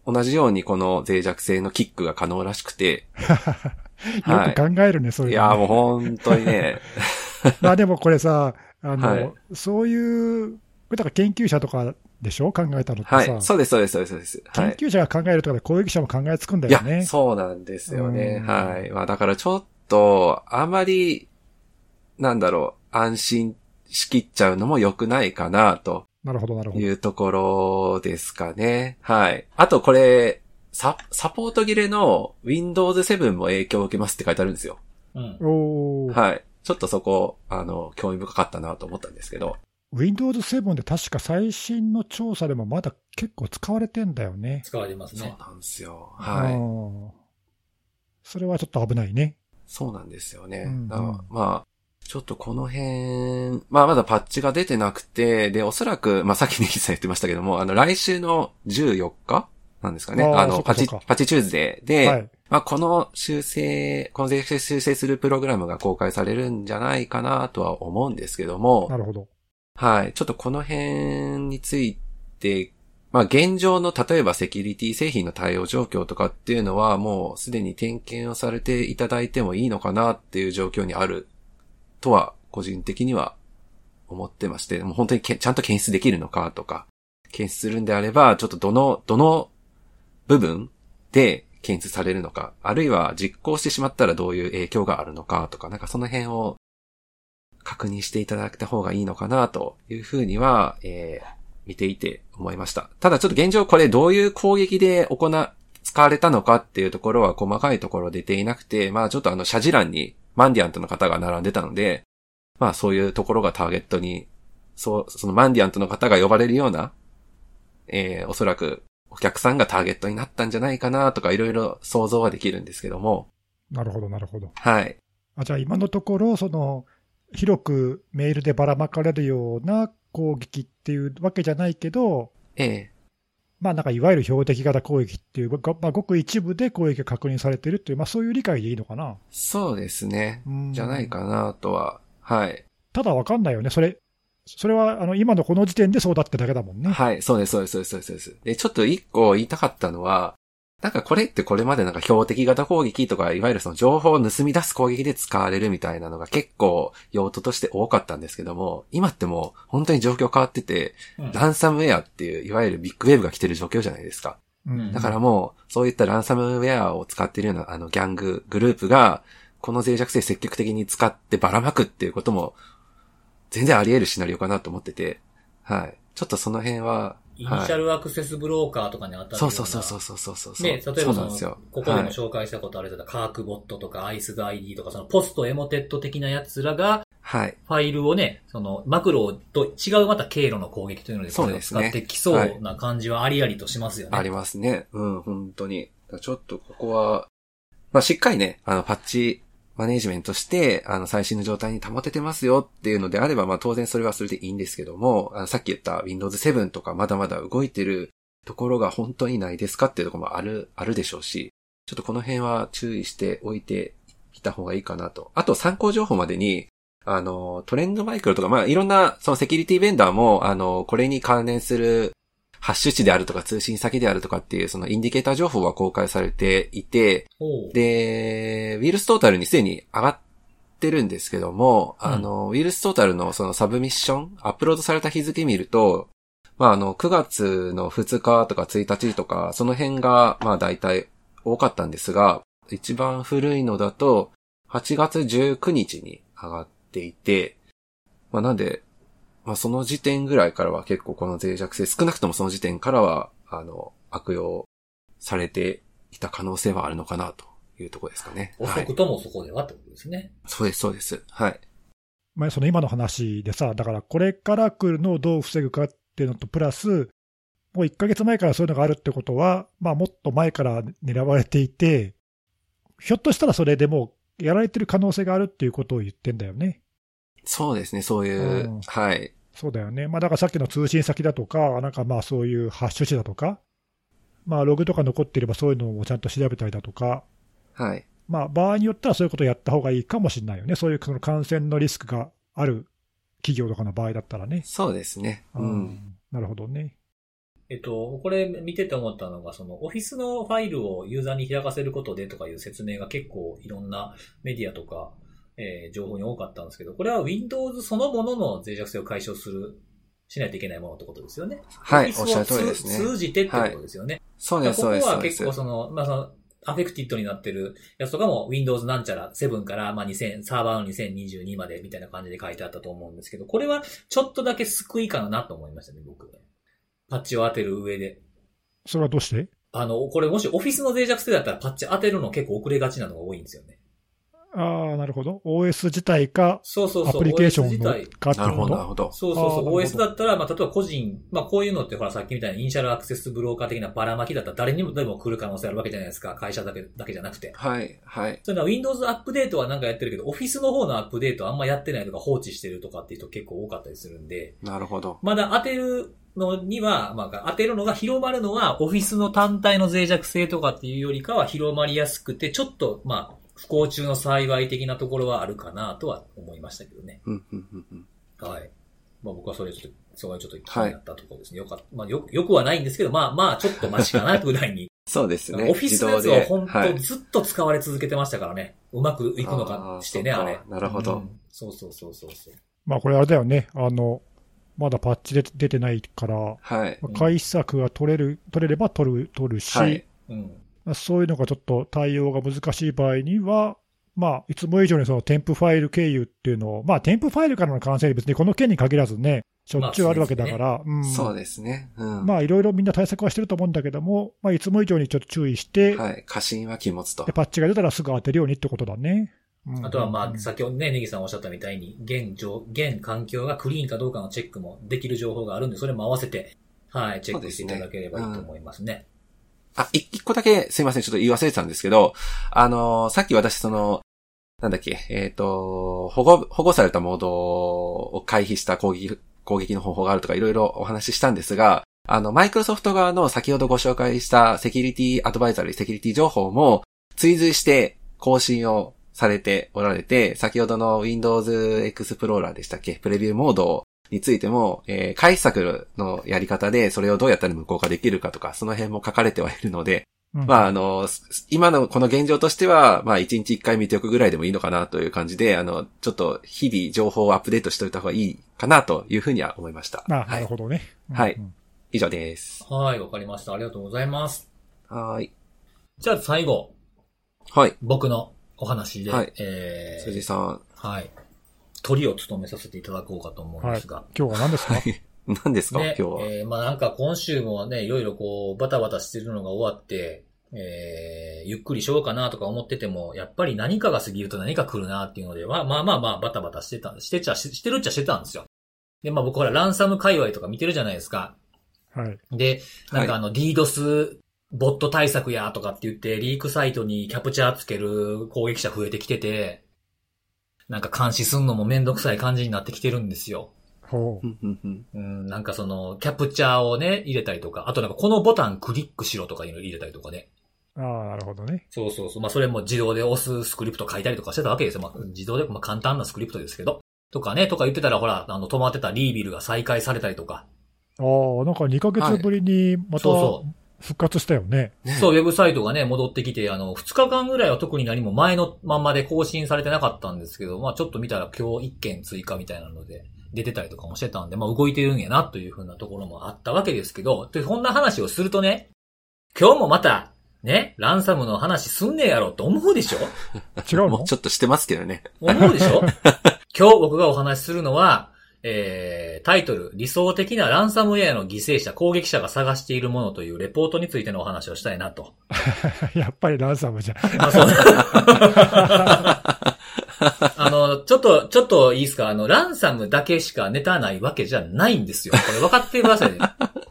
同じようにこの脆弱性のキックが可能らしくて、は いよく考えるね、そういうのね、いやーもう本当にね、まあでもこれさ、あの、はいそういう、これだから研究者とかでしょ？考えたのってさ、はい、そうです、そうです、そうです、そうです。はい。研究者が考えるとかで攻撃者も考えつくんだいや、よね。そうなんですよね。うんはい。まあだからちょっと、あまり、なんだろう、安心しきっちゃうのも良くないかな、となるほど、なるほど。いうところですかね。はい。あとこれ、サ、サポート切れの Windows 7も影響を受けますって書いてあるんですよ。うん。おーはい。ちょっとそこ、あの、興味深かったなと思ったんですけど。Windows 7で確か最新の調査でもまだ結構使われてんだよね。使われますね。そうなんですよ。はい。い。それはちょっと危ないね。そうなんですよね。うんうんまあ、ちょっとこの辺、まあまだパッチが出てなくて、で、おそらく、まあさっきネギさん言ってましたけども、あの、来週の14日なんですかね。あの、パチ、パチチューズデーで、はい。まあこの修正、この税制修正するプログラムが公開されるんじゃないかなとは思うんですけどもな、るほど。はい。ちょっとこの辺について、まあ現状の例えばセキュリティ製品の対応状況とかっていうのはもうすでに点検をされていただいてもいいのかなっていう状況にあるとは個人的には思ってまして、もう本当にけちゃんと検出できるのかとか、検出するんであれば、ちょっとどの、どの部分で検出されるのか、あるいは実行してしまったらどういう影響があるのかとか、なんかその辺を確認していただいた方がいいのかなというふうには、えー見ていて思いました。ただちょっと現状これどういう攻撃で行う、使われたのかっていうところは細かいところ出ていなくて、まあちょっとあの、謝辞欄にマンディアントの方が並んでたので、まあそういうところがターゲットに、そう、そのマンディアントの方が呼ばれるような、えーおそらくお客さんがターゲットになったんじゃないかなとかいろいろ想像はできるんですけども、なるほど、なるほど。はい。あじゃあ今のところ、その、広くメールでばらまかれるような攻撃っていうわけじゃないけど、ええまあなんかいわゆる標的型攻撃っていう、ごまあ、ごく一部で攻撃が確認されてるっていう、まあそういう理解でいいのかな。そうですね。うんじゃないかなとは、はい。ただわかんないよね。それ、それはあの今のこの時点でそうだってだけだもんね。はい、そうです、そうです、そうです、そうです。で、ちょっと一個言いたかったのは、なんかこれってこれまでなんか標的型攻撃とか、いわゆるその情報を盗み出す攻撃で使われるみたいなのが結構用途として多かったんですけども、今ってもう本当に状況変わってて、うんランサムウェアっていう、いわゆるビッグウェーブが来てる状況じゃないですか。うんだからもう、そういったランサムウェアを使っているようなあのギャング、グループが、この脆弱性積極的に使ってばらまくっていうことも、全然あり得るシナリオかなと思ってて、はい。ちょっとその辺は、イニシャルアクセスブローカーとかに当たるよそうそうそうそうそうそうそう。ね、例えば。ここでもはい紹介したことあるけど、カークボットとかアイスガ ID とか、そのポストエモテット的なやつらが、はい。ファイルをね、そのマクロと違うまた経路の攻撃というので、そうですね使ってきそうな感じはありありとしますよね。ありますね。うん、本当に。ちょっとここは、まあ、しっかりね、あの、パッチマネージメントして、あの、最新の状態に保ててますよっていうのであれば、まあ、当然それはそれでいいんですけども、あの、さっき言った Windows 7とかまだまだ動いてるところが本当にないですかっていうところもある、あるでしょうし、ちょっとこの辺は注意しておいていた方がいいかなと。あと参考情報までに、あの、トレンドマイクロとか、まあ、いろんな、そのセキュリティベンダーも、あの、これに関連するハッシュ値であるとか通信先であるとかっていうそのインディケーター情報は公開されていて、で、 VirusTotal にすでに上がってるんですけども、うん。あの、 VirusTotal のそのサブミッション、アップロードされた日付見ると、まあ、あの、9月の2日とか1日とか、その辺が、まあ、大体多かったんですが、一番古いのだと、8月19日に上がっていて、まあ、なんで、まあ、その時点ぐらいからは結構この脆弱性、少なくともその時点からは、あの、悪用されていた可能性はあるのかなというところですかね。はい遅く。ともそこではってことですね。そうです、そうです。はい。まあ、その今の話でさ、だからこれから来るのをどう防ぐかっていうのと、プラス、もう1ヶ月前からそういうのがあるってことは、まあ、もっと前から狙われていて、ひょっとしたらそれでもうやられてる可能性があるっていうことを言ってんだよね。そうですね、そういう、うんはい。そうだよね。まあ、だからさっきの通信先だとか、なんかまあそういうハッシュ値だとか、まあログとか残っていればそういうのをちゃんと調べたりだとか、はい。まあ場合によってはそういうことをやった方がいいかもしれないよね。そういうその感染のリスクがある企業とかの場合だったらね。そうですね。うん。なるほどね。えっと、これ見てて思ったのが、そのオフィスのファイルをユーザーに開かせることでとかいう説明が結構いろんなメディアとか、えー情報に多かったんですけど、これは Windows そのものの脆弱性を解消する、しないといけないものってことですよね。はい、Office おっしゃる通りですね。を通通じてってことですよね。そうです、そうです、ここは結。構その、まあその、アフェクティッドになってるやつとかも Windows なんちゃら7からまあ2000、サーバーの2022までみたいな感じで書いてあったと思うんですけど、これはちょっとだけ救いかなと思いましたね、僕。パッチを当てる上で。それはどうして？あの、これもしオフィスの脆弱性だったらパッチ当てるの結構遅れがちなのが多いんですよね。ああ、なるほど。OS 自体か、アそうそうそう。プリケーションの自体。かってなるほど、なるこほど。そうそうそう。OS だったら、まあ、例えば個人、まあ、こういうのってほら、さっきみたいなイニシャルアクセスブローカー的なばらまきだったら誰にもでも来る可能性あるわけじゃないですか。会社だけ、だけじゃなくて。はい、はい。そういうのは Windows アップデートはなんかやってるけど、Office の方のアップデートはあんまやってないとか放置してるとかっていう人結構多かったりするんで、なるほど。まだ当てるのには、まあ、当てるのが広まるのは、Office の単体の脆弱性とかっていうよりかは広まりやすくて、ちょっと、まあ、不幸中の幸い的なところはあるかなとは思いましたけどね。うん、うん、うんうん。はい。まあ僕はそれちょっと、それはちょっと気になったところですね。よかった。まあよく、よくはないんですけど、まあまあちょっとマシかなぐらいに。そうですね。オフィスのやつは本はい当ずっと使われ続けてましたからね。うまくいくのかしてね、あれ。なるほどうんそうそうそうそうそう。まあこれあれだよね。あの、まだパッチで出てないから、はい。うん回避策が取れる、取れれば取る、取るし、はい。うん。まあそういうのがちょっと対応が難しい場合には、まあ、いつも以上にその添付ファイル経由っていうのを、まあ、添付ファイルからの感染別にこの件に限らずね、しょっちゅうあるわけだから、うんそうですね。うん。まあ、いろいろみんな対策はしてると思うんだけども、まあ、いつも以上にちょっと注意して、はい。過信は禁物とで。パッチが出たらすぐ当てるようにってことだね。うんあとはまあ、先ほどね、ネギさんおっしゃったみたいに、現状、現環境がクリーンかどうかのチェックもできる情報があるんで、それも合わせて、はい、チェックしていただければいいと思いますね。あ、一個だけすいません。ちょっと言い忘れてたんですけど、あのーさっき私その、なんだっけ、えっ、と、保護、保護されたモードを回避した攻撃、攻撃の方法があるとかいろいろお話ししたんですが、あの、マイクロソフト側の先ほどご紹介したセキュリティアドバイザリー、セキュリティ情報も追随して更新をされておられて、先ほどの Windows Explorer でしたっけ？プレビューモードをについても、えー、解釈のやり方でそれをどうやったら無効化できるかとか、その辺も書かれてはいるので、うんまあ、あの、今のこの現状としては、まあ、1日1回見ておくぐらいでもいいのかなという感じで、あの、ちょっと日々情報をアップデートしておいた方がいいかなというふうには思いました。あ、はないるほどね。はいうん以上です。はい、わかりました。ありがとうございます。はーい。じゃあ最後、はい。僕のお話で、はいえー辻さん。はい。鳥を務めさせていただこうかと思うんですが。今日は何ですか？何ですか、ね、今日は。えーまあなんか今週もね、いろいろこう、バタバタしてるのが終わって、えーゆっくりしようかなとか思ってても、やっぱり何かが過ぎると何か来るなっていうのでは、まあまあまあバタバタしてた、してちゃ、ししてるっちゃしてたんですよ。で、まあ僕ほら、ランサム界隈とか見てるじゃないですか。はい。で、なんかあの、DDoS ボット対策やとかって言って、リークサイトにキャプチャーつける攻撃者増えてきてて、なんか監視すんのもめんどくさい感じになってきてるんですよ。ほうんうんうんうん、なんかその、キャプチャーをね、入れたりとか、あとなんかこのボタンクリックしろとかいうの入れたりとかね。う。ああ、なるほどね。そうそうそう。まあそれも自動で押すスクリプト書いたりとかしてたわけですよ。まあ自動で、まあ簡単なスクリプトですけど。とかね、とか言ってたらほら、あの止まってたリービルが再開されたりとか。ああ、なんか2ヶ月ぶりにまたそうそ復活したよね。ねそう、ウェブサイトがね、戻ってきて、あの、2日間ぐらいは特に何も前のまんまで更新されてなかったんですけど、まあちょっと見たら今日1件追加みたいなので、出てたりとかもしてたんで、まあ動いてるんやなというふうなところもあったわけですけど、で、こんな話をするとね、今日もまた、ね、ランサムの話すんねえやろって思うでしょ？違うの？も うちょっとしてますけどね。思うでしょ？今日僕がお話しするのは、えー、タイトル、理想的なランサムウェアの犠牲者、攻撃者が探しているものというレポートについてのお話をしたいなと。やっぱりランサムじゃん。あ、そう。あの、ちょっと、ちょっといいですか？あの、ランサムだけしかネタないわけじゃないんですよ。これ分かってくださいね。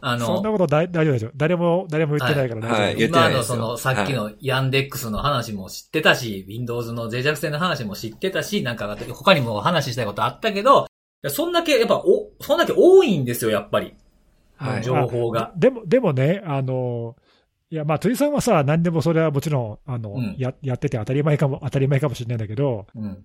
あ そんなの、こと大大丈夫でしょ。誰も、誰も言ってないから大丈夫。はいはい言って今ないですよのその、さっきのヤンデックスの話も知ってたし、Windows の脆弱性の話も知ってたし、なんか他にも話したいことあったけど、そんだけ、やっぱ、お、そんだけ多いんですよ、やっぱり。はい。情報が。でも、でもね、あの、いや、まあ、辻さんはさ、何でもそれはもちろん、あの、うんや、やってて当たり前かも、当たり前かもしれないんだけど、うん。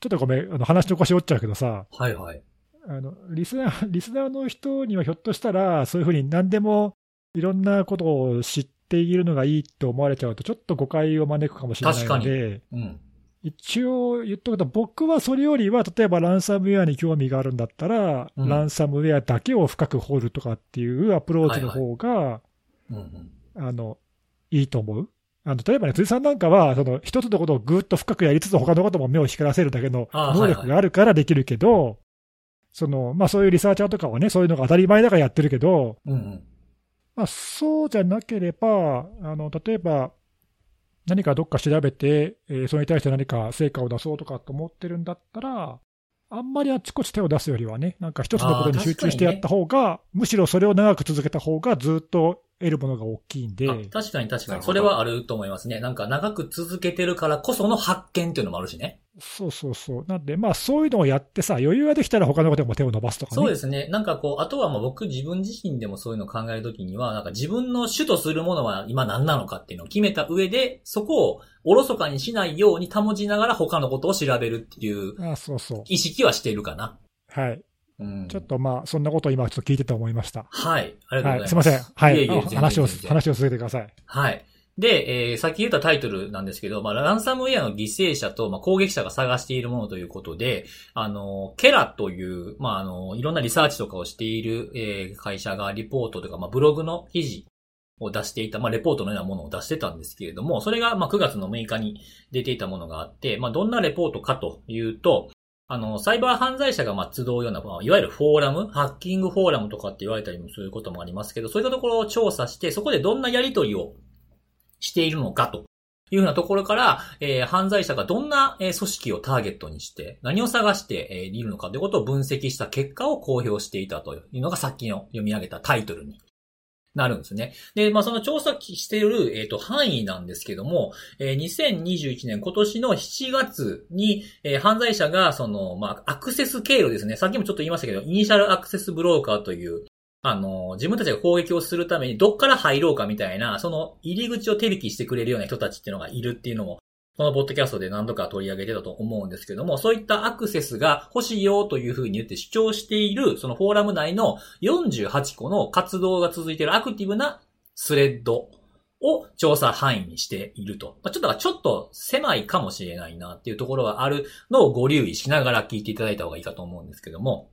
ちょっとごめん、あの、話の腰折っちゃうけどさ、はいはい。あの、リスナー、リスナーの人にはひょっとしたら、そういうふうに何でもいろんなことを知っているのがいいと思われちゃうと、ちょっと誤解を招くかもしれないので、うん。一応言っとくと、僕はそれよりは、例えばランサムウェアに興味があるんだったら、うんランサムウェアだけを深く掘るとかっていうアプローチの方が、うんうん。あの、いいと思う。あの例えばね、辻さんなんかは、その一つのことをぐーっと深くやりつつ、他のことも目を光らせるだけの能力があるからできるけど、そのまあ、そういうリサーチャーとかはね、そういうのが当たり前だからやってるけど、うんうん。まあ、そうじゃなければ、あの例えば、何かどっか調べて、えーそれに対して何か成果を出そうとかと思ってるんだったら、あんまりあちこち手を出すよりはね、なんか一つのことに集中してやった方が、むしろそれを長く続けた方がずっと得るものが大きいんで、あ確かに確かに。それはあると思いますね。なんか長く続けてるからこその発見っていうのもあるしね。そうそうそう。なんで、まあそういうのをやってさ、余裕ができたら他のことでも手を伸ばすとかね。そうですね。なんかこう、あとはまあ僕自分自身でもそういうのを考えるときには、なんか自分の主とするものは今何なのかっていうのを決めた上で、そこをおろそかにしないように保ちながら他のことを調べるっていうあそうそう。意識はしているかな。はい。うん。ちょっとまあ、そんなことを今ちょっと聞いてて思いました。はい。ありがとうございはい。ます。すいません。はいい。えいえ全然話を、話を続けてください。はい。で、えー、さっき言ったタイトルなんですけど、まあ、ランサムウェアの犠牲者と、まあ、攻撃者が探しているものということで、あの、ケラという、まあ、あの、いろんなリサーチとかをしている、えー会社がリポートとか、まあ、ブログの記事を出していた、まあ、レポートのようなものを出してたんですけれども、それが、まあ、9月の6日に出ていたものがあって、まあ、どんなレポートかというと、あの、サイバー犯罪者がま集うような、いわゆるフォーラム、ハッキングフォーラムとかって言われたりもすることもありますけど、そういったところを調査して、そこでどんなやり取りをしているのかと。いうふうなところから、えー犯罪者がどんな、えー組織をターゲットにして、何を探して、えーいるのかということを分析した結果を公表していたというのがさっきの読み上げたタイトルになるんですね。で、まあ、その調査している、えっ、と、範囲なんですけども、えー2021年今年の7月に、えー犯罪者が、その、まあ、アクセス経路ですね。さっきもちょっと言いましたけど、イニシャルアクセスブローカーという、あの、自分たちが攻撃をするためにどっから入ろうかみたいな、その入り口を手引きしてくれるような人たちっていうのがいるっていうのもこのポッドキャストで何度か取り上げてたと思うんですけども、そういったアクセスが欲しいよというふうに言って主張している、そのフォーラム内の48個の活動が続いているアクティブなスレッドを調査範囲にしていると。まあ、ちょっと、ちょっと狭いかもしれないなっていうところがあるのをご留意しながら聞いていただいた方がいいかと思うんですけども。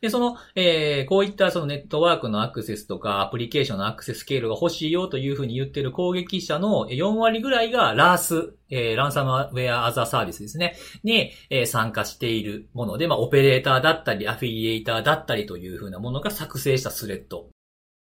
で、その、えー、こういったそのネットワークのアクセスとか、アプリケーションのアクセス経路が欲しいよというふうに言ってる攻撃者の4割ぐらいがラース、えー、ランサムウェアアザーサービスですね、に、えー、参加しているもので、まあ、オペレーターだったり、アフィリエイターだったりというふうなものが作成したスレッド。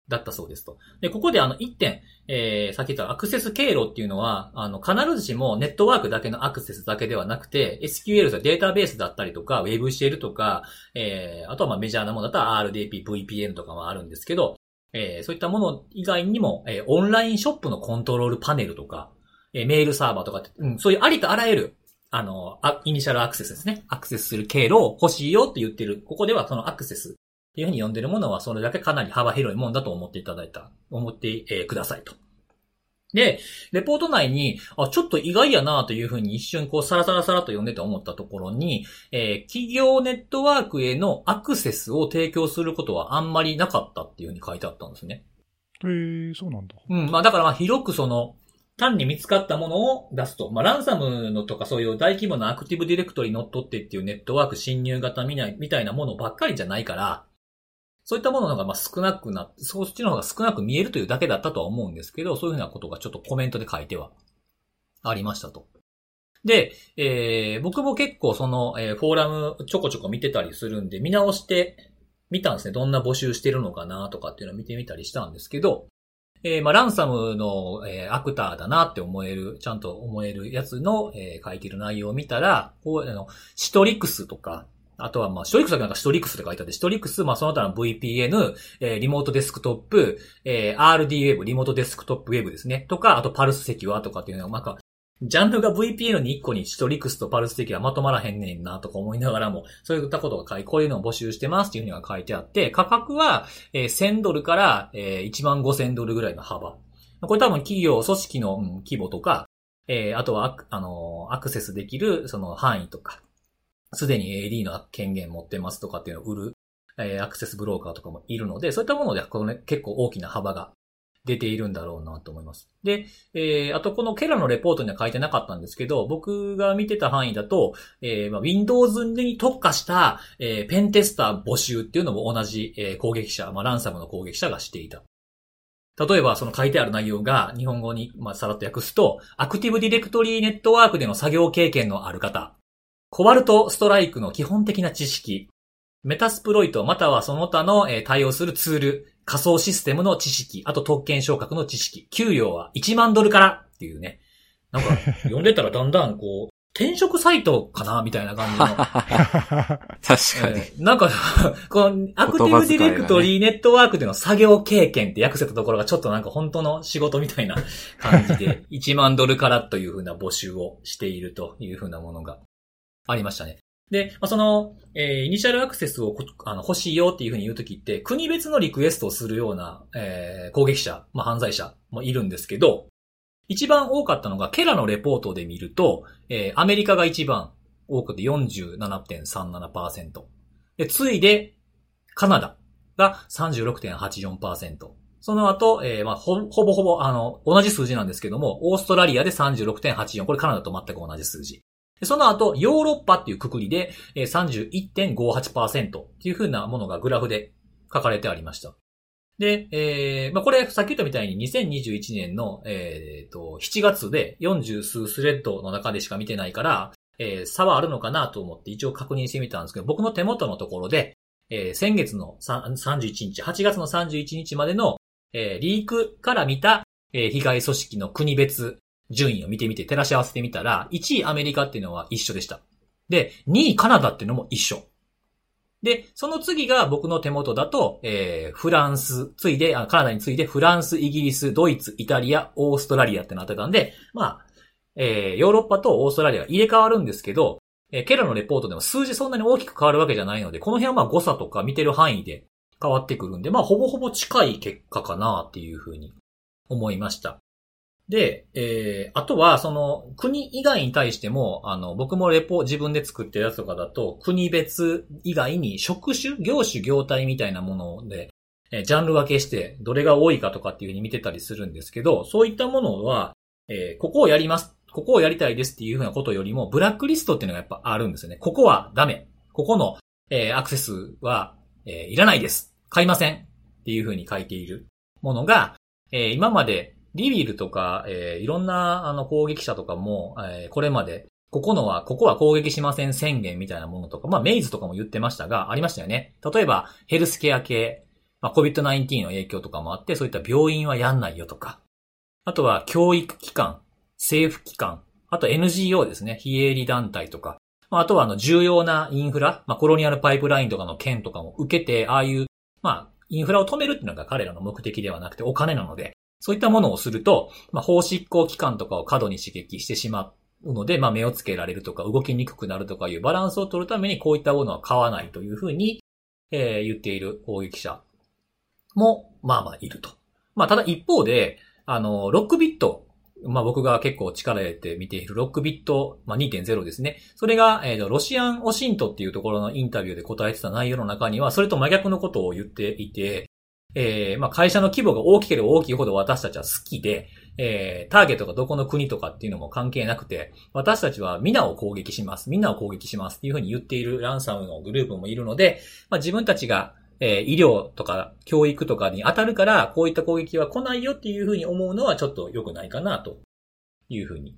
だったそうですと。で、ここであの1点、えー、さっき言ったアクセス経路っていうのは、あの、必ずしもネットワークだけのアクセスだけではなくて、SQL とデータベースだったりとか、WebShell とか、えー、あとはまあメジャーなものだったら RDP、VPN とかもあるんですけど、えー、そういったもの以外にも、えー、オンラインショップのコントロールパネルとか、えー、メールサーバーとかって、うん、そういうありとあらゆる、あの、あイニシャルアクセスですね。アクセスする経路を欲しいよって言ってる。ここではそのアクセスっていうふうに呼んでるものは、それだけかなり幅広いもんだと思っていただいた、思って、えー、くださいと。で、レポート内に、あ、ちょっと意外やなというふうに一瞬こうサラサラサラと読んでて思ったところに、えー、企業ネットワークへのアクセスを提供することはあんまりなかったっていうふうに書いてあったんですね。へえー、そうなんだ。うん、まあだからまあ広くその、単に見つかったものを出すと。まあ、ランサムのとかそういう大規模なアクティブディレクトリ乗っ取ってっていうネットワーク侵入型みたいなものばっかりじゃないから、そういったものがま少なくな、そっちの方が少なく見えるというだけだったとは思うんですけど、そういうふうなことがちょっとコメントで書いてはありましたと。で、えー、僕も結構その、えー、フォーラムちょこちょこ見てたりするんで、見直して見たんですね。どんな募集してるのかなとかっていうのを見てみたりしたんですけど、えー、まあ、ランサムの、えー、アクターだなって思える、ちゃんと思えるやつの、えー、書いてる内容を見たら、こう、あの、シトリクスとか、あとは、まあ、シトリックスだけなんかシトリックスって書いてあって、シトリックス、まあ、その他の VPN、えー、リモートデスクトップ、えー、RD ウェブ、リモートデスクトップウェブですね。とか、あとパルスセキュアとかっていうのが、なんか、ジャンルが VPN に1個にシトリックスとパルスセキュアまとまらへんねんなとか思いながらも、そういったことが書い、こういうのを募集してますっていうふうには書いてあって、価格は、えー、1000ドルから、えー、1万5000ドルぐらいの幅。これ多分企業、組織の、うん、規模とか、えー、あとは、あの、アクセスできる、その範囲とか、すでに AD の権限持ってますとかっていうのを売る、えー、アクセスブローカーとかもいるので、そういったものでこの、ね、結構大きな幅が出ているんだろうなと思います。で、えー、あとこのケラのレポートには書いてなかったんですけど、僕が見てた範囲だと、えー、まあ、Windows に特化した、えー、ペンテスター募集っていうのも同じ、えー、攻撃者、まあ、ランサムの攻撃者がしていた。例えば、その書いてある内容が日本語に、ま、さらっと訳すと、アクティブディレクトリーネットワークでの作業経験のある方、コバルトストライクの基本的な知識、メタスプロイトまたはその他の対応するツール、仮想システムの知識、あと特権昇格の知識、給与は1万ドルからっていうね。なんか、読んでたらだんだんこう、転職サイトかなみたいな感じの。確かに、えー、なんか、この、アクティブディレクトリーネットワークでの作業経験って訳せたところがちょっとなんか本当の仕事みたいな感じで、1万ドルからというふうな募集をしているというふうなものがありましたね。で、まあ、その、えー、イニシャルアクセスをあの欲しいよっていうふうに言うときって、国別のリクエストをするような、えー、攻撃者、まあ、犯罪者もいるんですけど、一番多かったのが、ケラのレポートで見ると、えー、アメリカが一番多くて47.37%。で、次いで、カナダが36.84%。その後、えー、まあ、ほ、ほぼほぼ、あの、同じ数字なんですけども、オーストラリアで36.84。これカナダと全く同じ数字。その後、ヨーロッパっていうくくりで、31.58%っていう風なものがグラフで書かれてありました。で、えー、まあ、これ、さっき言ったみたいに2021年の、えー、と、7月で40数スレッドの中でしか見てないから、えー、差はあるのかなと思って一応確認してみたんですけど、僕の手元のところで、えー、先月の31日、8月の31日までの、えー、リークから見た、えー、被害組織の国別順位を見てみて照らし合わせてみたら、1位アメリカっていうのは一緒でした。で、2位カナダっていうのも一緒。で、その次が僕の手元だと、えー、フランス、ついで、あカナダに次いでフランス、イギリス、ドイツ、イタリア、オーストラリアってなってたんで、まあ、えー、ヨーロッパとオーストラリアが入れ替わるんですけど、えー、ケラのレポートでも数字そんなに大きく変わるわけじゃないので、この辺はまあ誤差とか見てる範囲で変わってくるんで、まあほぼほぼ近い結果かなっていうふうに思いました。で、えー、あとは、その、国以外に対しても、あの、僕もレポ自分で作ってるやつとかだと、国別以外に職種、業種、業態みたいなもので、えージャンル分けして、どれが多いかとかっていうふうに見てたりするんですけど、そういったものは、えーここをやります、ここをやりたいですっていうふうなことよりも、ブラックリストっていうのがやっぱあるんですよね。ここはダメ。ここの、えーアクセスは、えーいらないです。買いません。っていうふうに書いているものが、えー今までリビルとか、えーいろんなあの攻撃者とかも、えーこれまで、ここのは、ここは攻撃しません宣言みたいなものとか、まあメイズとかも言ってましたが、ありましたよね。例えば、ヘルスケア系、まあ COVID-19 の影響とかもあって、そういった病院はやんないよとか、あとは教育機関、政府機関、あと NGO ですね、非営利団体とか、まああとはあの重要なインフラ、まあコロニアルパイプラインとかの件とかも受けて、ああいう、まあインフラを止めるっていうのが彼らの目的ではなくてお金なので、そういったものをすると、まあ、法執行機関とかを過度に刺激してしまうので、まあ、目をつけられるとか、動きにくくなるとかいうバランスを取るために、こういったものは買わないというふうに、えー言っている攻撃者も、まあまあいると。まあ、ただ一方で、あの、ロックビット、まあ僕が結構力入れて見ているロックビット、まあ2.0ですね。それが、えーとロシアンオシントっていうところのインタビューで答えてた内容の中には、それと真逆のことを言っていて、えーまあ会社の規模が大きければ大きいほど私たちは好きで、えーターゲットがどこの国とかっていうのも関係なくて、私たちは皆を攻撃します。みんなを攻撃しますっていうふうに言っているランサムのグループもいるので、まあ自分たちが、えー医療とか教育とかに当たるから、こういった攻撃は来ないよっていうふうに思うのはちょっと良くないかなというふうに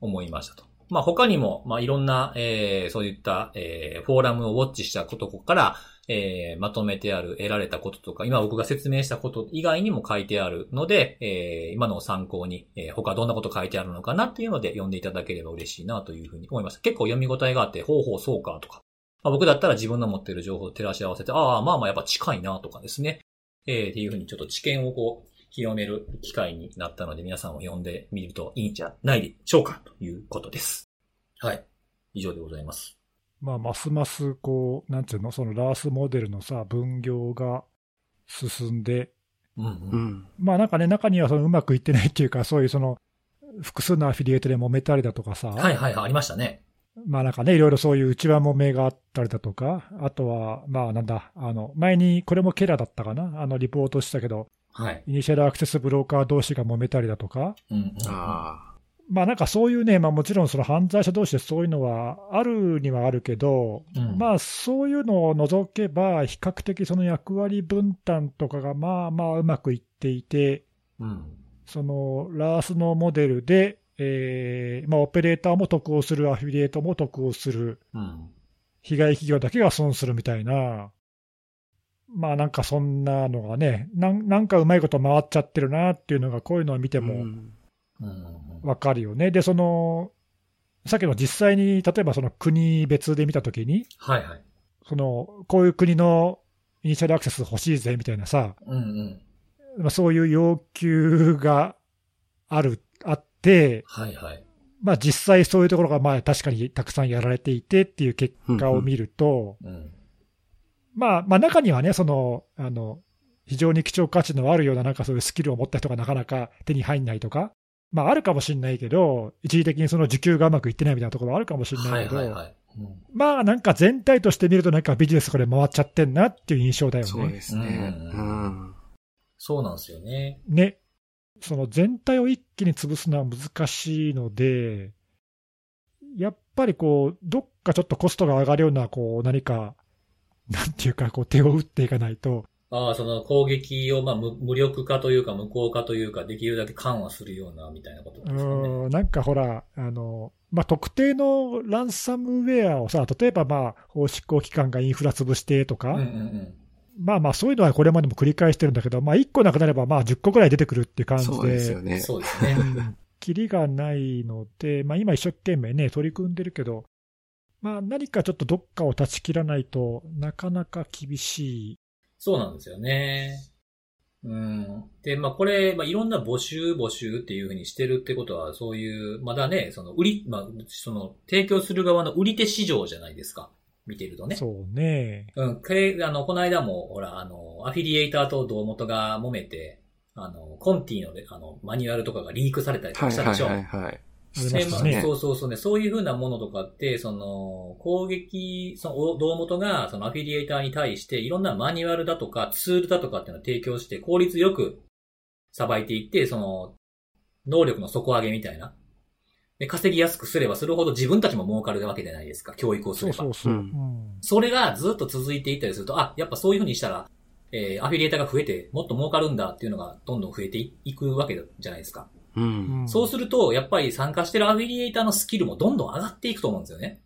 思いましたと。まあ他にも、まあいろんな、えーそういった、えーフォーラムをウォッチしたことから、えーまとめてある、得られたこととか、今僕が説明したこと以外にも書いてあるので、えー今のを参考に、えー他どんなこと書いてあるのかなっていうので読んでいただければ嬉しいなというふうに思いました。結構読み応えがあって、ほうほうそうかとか、まあ、僕だったら自分の持っている情報を照らし合わせて、ああ、まあまあやっぱ近いなとかですね。えーっていうふうにちょっと知見をこう、広める機会になったので皆さんも読んでみるといいんじゃないでしょうかということです。はい。以上でございます。まあ、ますます、こう、なんていうの、そのラースモデルのさ、分業が進んで、うんう。うんん。まあなんかね、中にはそのうまくいってないっていうか、そういうその、複数のアフィリエイトで揉めたりだとかさ、はいはいはい、ありましたね。まあなんかね、いろいろそういう内輪揉めがあったりだとか、あとは、まあなんだ、あの、前にこれもケラだったかな、あの、リポートしたけど、はい。イニシャルアクセスブローカー同士が揉めたりだとか、うんうん、あまあなんかそういうね、まあもちろんその犯罪者同士でそういうのはあるにはあるけど、うんまあそういうのを除けば、比較的その役割分担とかがまあまあうまくいっていて、うん。そのラースのモデルで、えーまあ、オペレーターも得をする、アフィリエイトも得をする、うん。被害企業だけが損するみたいな、まあなんかそんなのがね、なんなんかうまいこと回っちゃってるなっていうのが、こういうのを見てあ。もうん。わかるよね。で、その、さっきの実際に、例えばその国別で見たときに、はいはい。その、こういう国のイニシャルアクセス欲しいぜみたいなさ、うんうん。まあ、そういう要求がある、あって、はいはい。まあ実際そういうところがまあ確かにたくさんやられていてっていう結果を見ると、うん。まあまあ中にはね、その、あの、非常に貴重価値のあるようななんかそういうスキルを持った人がなかなか手に入んないとか、まああるかもしれないけど、一時的にその受給がうまくいってないみたいなところはあるかもしれはないけど、いはいはい。うんまあなんか全体として見るとなんかビジネスこれ回っちゃってんなっていう印象だよね。そうですね。ううんん。そうなんですよね。ね。その全体を一気に潰すのは難しいので、やっぱりこう、どっかちょっとコストが上がるような、こう、何か、なんていうか、こう、手を打っていかないと、ああ、その攻撃をまあ無無力化というか無効化というか、できるだけ緩和するようなみたいなことうですかね。ーん、なんかほら、あの、まあ、特定のランサムウェアをさ、例えばまあ、法執行機関がインフラ潰してとか、うんうんうん。まあまあ、そういうのはこれまでも繰り返してるんだけど、まあ、1個なくなれば、まあ、10個ぐらい出てくるっていう感じそうですでよ、ね。そうですね。うんキリがないので、まあ、今一生懸命ね、取り組んでるけど、まあ、何かちょっとどっかを断ち切らないとなかなか厳しい。そうなんですよね。うん。で、まあこれ、まあいろんな募集募集っていうふうにしてるってことは、そういう、まだね、その売り、まあ、その提供する側の売り手市場じゃないですか。見てるとね。そうね。うん。けあの、この間も、ほら、あの、アフィリエイターと同元が揉めて、あの、コンティのねあの、マニュアルとかがリークされたりとはいはいかしたでしょ。はいはい。ありましたねそうそうそうね。そういうふうなものとかって、その、攻撃、その、お胴元が、そのアフィリエイターに対して、いろんなマニュアルだとか、ツールだとかっていうのを提供して、効率よく、さばいていって、その、能力の底上げみたいな。で、稼ぎやすくすればするほど自分たちも儲かるわけじゃないですか。教育をすれば。そうそうそう。うんうんそれがずっと続いていったりすると、あ、やっぱそういうふうにしたら、えーアフィリエイターが増えて、もっと儲かるんだっていうのがどんどん増えていくわけじゃないですか。う。うんんそうすると、やっぱり参加してるアフィリエイターのスキルもどんどん上がっていくと思うんですよね。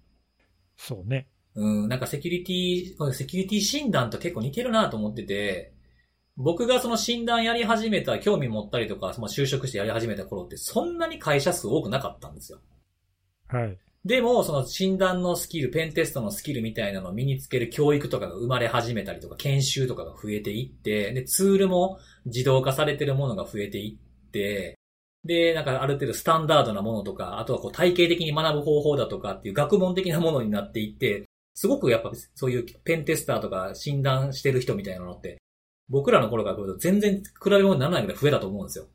そうね。うん、なんかセキュリティ、セキュリティ診断と結構似てるなと思ってて、僕がその診断やり始めた、興味持ったりとか、その就職してやり始めた頃って、そんなに会社数多くなかったんですよ。はい。でも、その診断のスキル、ペンテストのスキルみたいなのを身につける教育とかが生まれ始めたりとか、研修とかが増えていって、で、ツールも自動化されてるものが増えていって、で、なんかある程度スタンダードなものとか、あとはこう体系的に学ぶ方法だとかっていう学問的なものになっていって、すごくやっぱそういうペンテスターとか診断してる人みたいなのって、僕らの頃から来ると全然比べ物にならないぐらい増えたと思うんですよ。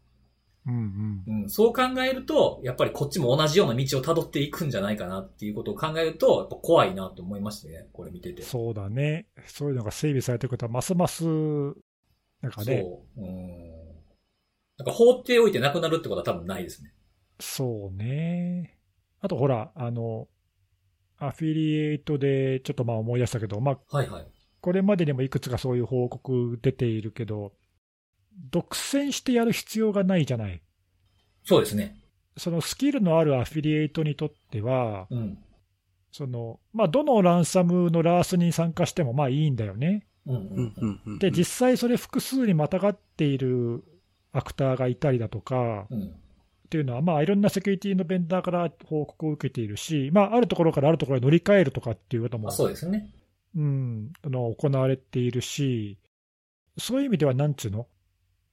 うんうん。うん、そう考えると、やっぱりこっちも同じような道を辿っていくんじゃないかなっていうことを考えると、やっぱ怖いなと思いましたね、これ見てて。そうだね。そういうのが整備されていくことは、ますます、なんかね、そう。うん。なんか放っておいてなくなるってことは多分ないですね。そうね。あとほら、あの、アフィリエイトでちょっとまあ思い出したけど、まあ、はいはい。これまでにもいくつかそういう報告出ているけど、独占してやる必要がないじゃない。そうですね。そのスキルのあるアフィリエイトにとっては、うん。その、まあ、どのランサムのラースに参加してもまあいいんだよね。で、実際それ複数にまたがっているアクターがいたりだとか、うん。っていうのは、まあ、いろんなセキュリティのベンダーから報告を受けているし、まあ、あるところからあるところに乗り換えるとかっていうこともあ、そうですね。うん、あの行われているし、そういう意味では、なんちゅうの、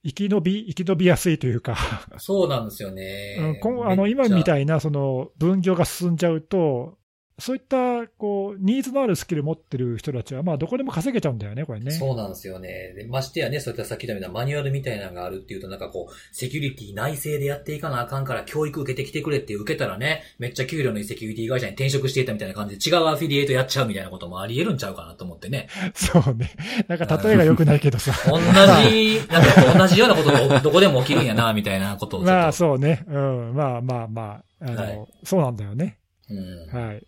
生き延び、生き延びやすいというか、そうなんですよね。うん今あの今みい。たいなその分業が進んじゃうと、そういったこうニーズのあるスキル持ってる人たちは、まあ、どこでも稼げちゃうんだよね、これね。そうなんですよね。でましてやね、そういったさっき言ったみたいなマニュアルみたいなのがあるっていうと、なんかこう、セキュリティ内製でやっていかなあかんから教育受けてきてくれって受けたらね、めっちゃ給料のいいセキュリティ会社に転職していたみたいな感じで違うアフィリエイトやっちゃうみたいなこともあり得るんちゃうかなと思ってね。そうね。なんか例えが良くないけどさ。同じ、なんか同じようなことがどこでも起きるんやな、みたいなことを。まあそうね。うん。まあまあまあ。あの、はいそうなんだよね。うん。はい。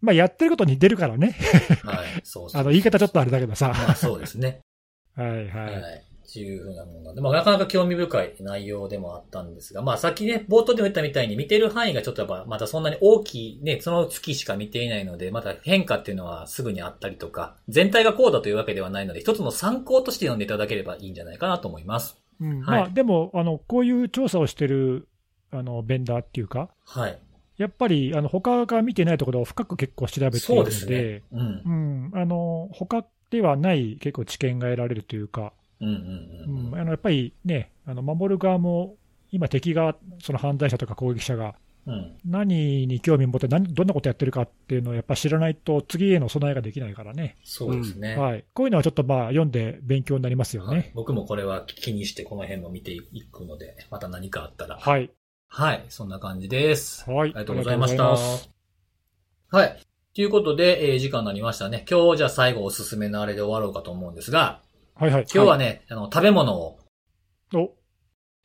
まあやってること似てるからね。はい。そうそう。あの言い方ちょっとあれだけどさ。まあそうですね。はいは。はいい。っていうふうなものなんで、まあなかなか興味深い内容でもあったんですが、まあさっきね、冒頭でも言ったみたいに見てる範囲がちょっとやっぱまだそんなに大きいね、その月しか見ていないので、また変化っていうのはすぐにあったりとか、全体がこうだというわけではないので、一つの参考として読んでいただければいいんじゃないかなと思います。うんはいまあでもあの、こういう調査をしてるあのベンダーっていうか、はい。やっぱりあの他が見てないところを深く結構調べているので、ですね。うんう。ん、あの他ではない結構知見が得られるというか、やっぱりね、あの守る側も、今、敵が、その犯罪者とか攻撃者が、うん。うん。何に興味を持って何、どんなことやってるかっていうのをやっぱ知らないと、次への備えができないからね、そうですね。はい、こういうのはちょっとまあ読んで勉強になりますよはいね。僕もこれは気にしてこの辺も見ていくので、また何かあったら。はい、はい。そんな感じです。はい、ありがとうございました。はい。ということで、えー時間になりましたね。今日じゃあ最後おすすめのあれで終わろうかと思うんですが、はいはい、今日はね、あの、食べ物を、お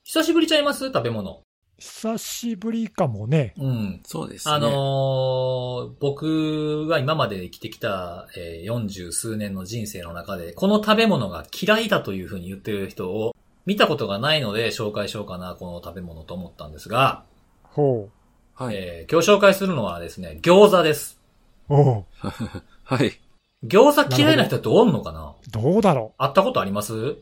久しぶりちゃいます？食べ物。久しぶりかもね、うん。そうですね。あのー僕が今まで生きてきた、えー40数年の人生の中で、この食べ物が嫌いだというふうに言ってる人を見たことがないので紹介しようかな、この食べ物と思ったんですが、ほはい。えー今日紹介するのはですね、餃子です。う、お うはい。餃子嫌いな人っておんのかな？どうだろ会ったことあります？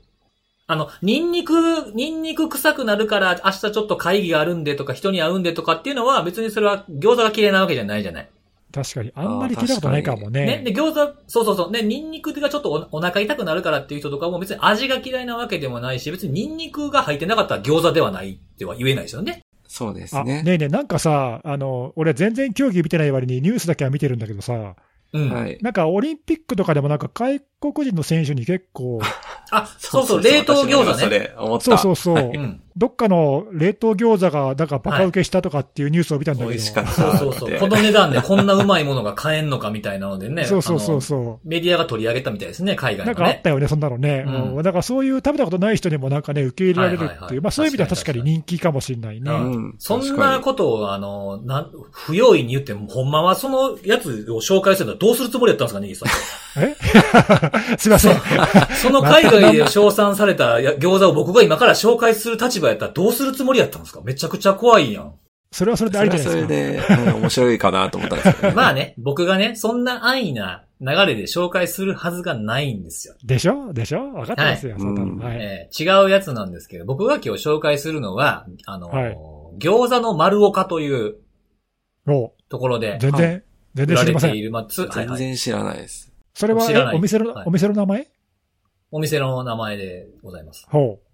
あの、ニンニク、ニンニク臭くなるから明日ちょっと会議があるんでとか人に会うんでとかっていうのは別にそれは餃子が嫌いなわけじゃないじゃない。う、確かに、あんまり聞いたことないかもね。ね。で、餃子、そうそうそう。ね、ニンニクがちょっとおお腹痛くなるからっていう人とかも別に味が嫌いなわけでもないし、別にニンニクが入ってなかったら餃子ではないっては言えないですよね。そうですあね。ねえねえ、なんかさ、あの俺、全然競技見てない割にニュースだけは見てるんだけどさ、うん。はい。なんかオリンピックとかでもなんか外国人の選手に結構 あ、そうそう、冷凍餃子そね。れ思った。そうそうそう。うん。どっかの冷凍餃子が、だからバカ受けしたとかっていうニュースを見たんだけど。美味しかった。そうそうそう。この値段でこんなうまいものが買えんのかみたいなのでね。そうそうそうう。そメディアが取り上げたみたいですね、海う。外のね。なんかあったよね、そんなのね。うんうんだからそういう食べたことない人にもなんかね、受け入れられるっていう。はいはいはいまあそういう意味では確かに人気かもしれないね。うんうん。そんなことを、あの、なん、不用意に言っても、ほんまはそのやつを紹介するのはどうするつもりだったんですかね、ネギさん。え？すいません。その海外で称賛されたや餃子を僕が今から紹介する立場やったらどうするつもりやったんですか？めちゃくちゃ怖いやん。それはそれでありじゃないそれはですか。それで、うん面白いかなと思ったんですけどね。まあね、僕がね、そんな安易な流れで紹介するはずがないんですよ。でしょ？でしょ？分かってますよ、はいそんなの。うんはい。えー違うやつなんですけど、僕が今日紹介するのは、あの、はい餃子の丸岡というもところでう、全然、全売ら然知りま。全然知らないです。それは、知らないえお店の、はいお店の名前？お店の名前でございます。ほう。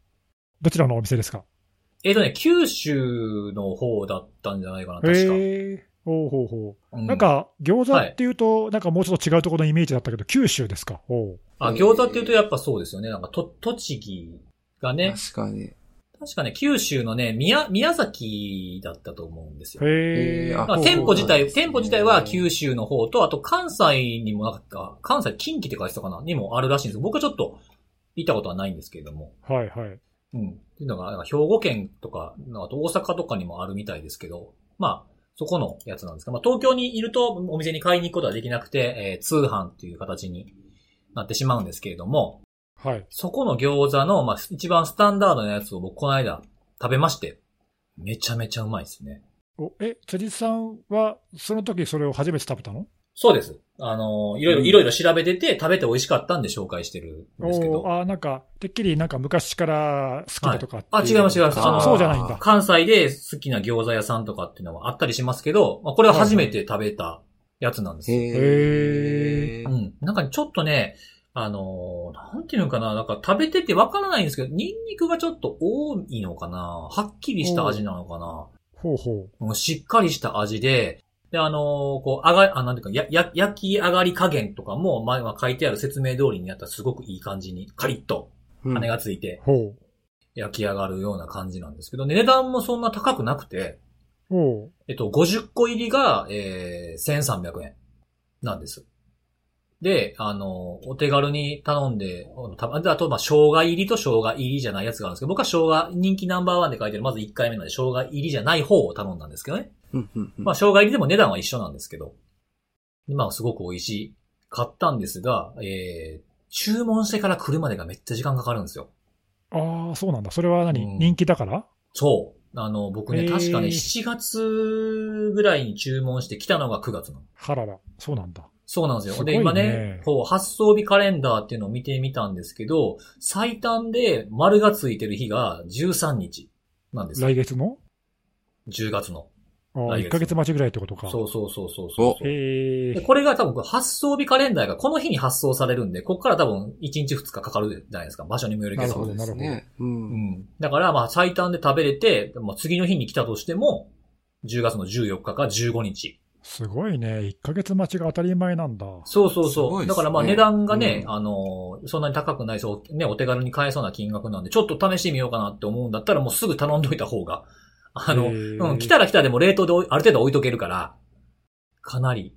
どちらのお店ですか？えっ、とね、九州の方だったんじゃないかな、確か。へえ。ほうほうほう。うなん、か、餃子っていうと、なんかもうちょっと違うところのイメージだったけど、九州ですか？ほう。あ、餃子っていうとやっぱそうですよね。なんか、と、栃木がね、確かに。確かね、九州のね、宮、宮崎だったと思うんですよ。へー店舗自体、店舗自体は九州の方と、あと関西にもなんか、関西、近畿って書いてたかなにもあるらしいんです僕はちょっと行ったことはないんですけれども。はいはい。うん。っていうのが、なんか兵庫県とか、あと大阪とかにもあるみたいですけど、まあ、そこのやつなんですが、まあ、東京にいるとお店に買いに行くことはできなくて、えー通販っていう形になってしまうんですけれども、はい。そこの餃子の、まあ、一番スタンダードなやつを僕この間食べまして、めちゃめちゃうまいですね。おえ、辻さんは、その時それを初めて食べたの？そうです。あの、いろいろ、いろいろ調べてて、食べて美味しかったんで紹介してるんですけど。おあなんか、てっきりなんか昔から好きだとかってあ、違います違います。あのそうじゃないんだ。関西で好きな餃子屋さんとかっていうのはあったりしますけど、まあ、これは初めて食べたやつなんですよ。へー。うん。なんかねちょっとね、あのーなんていうのかな、なんか食べててわからないんですけど、ニンニクがちょっと多いのかなはっきりした味なのかな。ほうほもうしっかりした味で、で、あのーこう、あが、あ、なんていうか、や、や、焼き上がり加減とかも、まあ、まあ書いてある説明通りにやったらすごくいい感じに、カリッとうん。羽がついて焼き上がるような感じなんですけど、値段もそんな高くなくて、えっと、50個入りが、えー、1300円なんです。で、あの、お手軽に頼んで、たあと、まあ、生姜入りと生姜入りじゃないやつがあるんですけど、僕は生姜、人気ナンバーワンで書いてる、まず1回目なんで、生姜入りじゃない方を頼んだんですけどね。うんうんうんまあ、生姜入りでも値段は一緒なんですけど、まあ、すごく美味しい。買ったんですが、えー、注文してから来るまでがめっちゃ時間かかるんですよ。う。ああ、そうなんだ。それは何、うん人気だから？そう。あの、僕ね、確かね、7月ぐらいに注文して来たのが9月なの。はらら。そうなんだ。そうなんですよ。すねで、今ね、こう、発送日カレンダーっていうのを見てみたんですけど、最短で丸がついてる日が13日なんですよ。来月の？10月の。ああ、来月1ヶ月待ちぐらいってことか。そうそうそうそうそう。へえ。でこれが多分発送日カレンダーがこの日に発送されるんで、ここから多分1日2日かかるじゃないですか。場所にもよるけど。なるほどそうですね。う。うんん。だからまあ最短で食べれて、まあ、次の日に来たとしても、10月の14日か15日。すごいね。1ヶ月待ちが当たり前なんだ。そうそうそう。ねだからまあ値段がね、うんあの、そんなに高くないそう、ね、お手軽に買えそうな金額なんで、ちょっと試してみようかなって思うんだったらもうすぐ頼んどいた方が、あの、うん、来たら来たでも冷凍である程度置いとけるから、かなり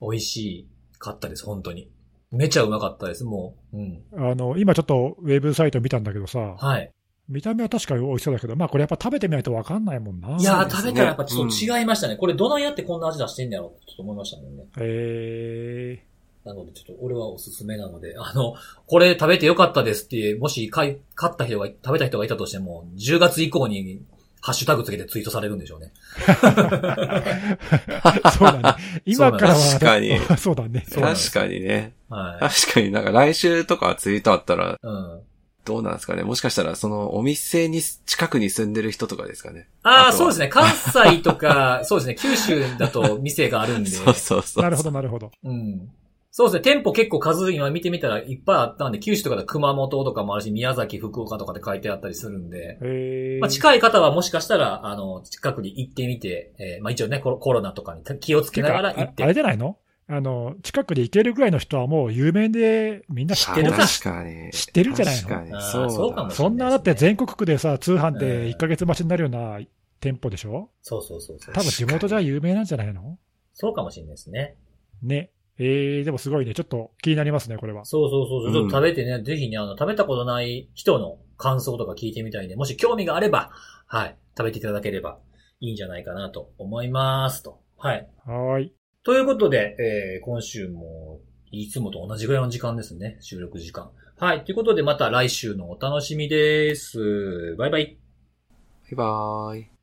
美味しかったです、本当に。めちゃうまかったです、もう。うん。あの、今ちょっとウェブサイト見たんだけどさ、はい。見た目は確かに美味しそうだけど、まあこれやっぱ食べてみないとわかんないもんな。いやね食べたらやっぱちょっと違いましたね。これどないやってこんな味出してんだろうちょっと思いましたもんね。えなので、ちょっと俺はおすすめなので、あの、これ食べてよかったですって、もし買い、買った人が、食べた人がいたとしても、10月以降にハッシュタグつけてツイートされるんでしょうね。ー、そうだね。今からは、確かに そうだね。確かにね。は確かになんか来週とかツイートあったらい。うん。どうなんですかね。もしかしたらそのお店に近くに住んでる人とかですかね。ああ、そうですね。関西とか、そうですね。九州だと店があるんで。そうそうそう。なるほど、なるほど。うん。そうですね。店舗結構数今見てみたらいっぱいあったんで、九州とかで熊本とかもあるし、宮崎、福岡とかで書いてあったりするんで。えー、まあ、近い方はもしかしたら、あの、近くに行ってみて、えーまあ一応ねコロ、コロナとかに気をつけながら行って。あれじゃないの？あの、近くで行けるぐらいの人はもう有名でみんな知ってる確かに。知ってるんじゃないの？確かに。そうだそうかもしれそんなだって全国区でさ、通販で1ヶ月待ちになるような店舗でしょ？そうそうそうそう。多分地元じゃ有名なんじゃないの？そうかもしれないですね。ね。えー、でもすごいね。ちょっと気になりますね、これは。そうそうそうそう。うんちょっと食べてね、ぜひね、あの、食べたことない人の感想とか聞いてみたいんで、もし興味があれば、はい、食べていただければいいんじゃないかなと思いますと。はい。はーい。ということで、えー、今週も、いつもと同じぐらいの時間ですね。収録時間。はい。ということで、また来週のお楽しみです。バイバイ。バイバーイ。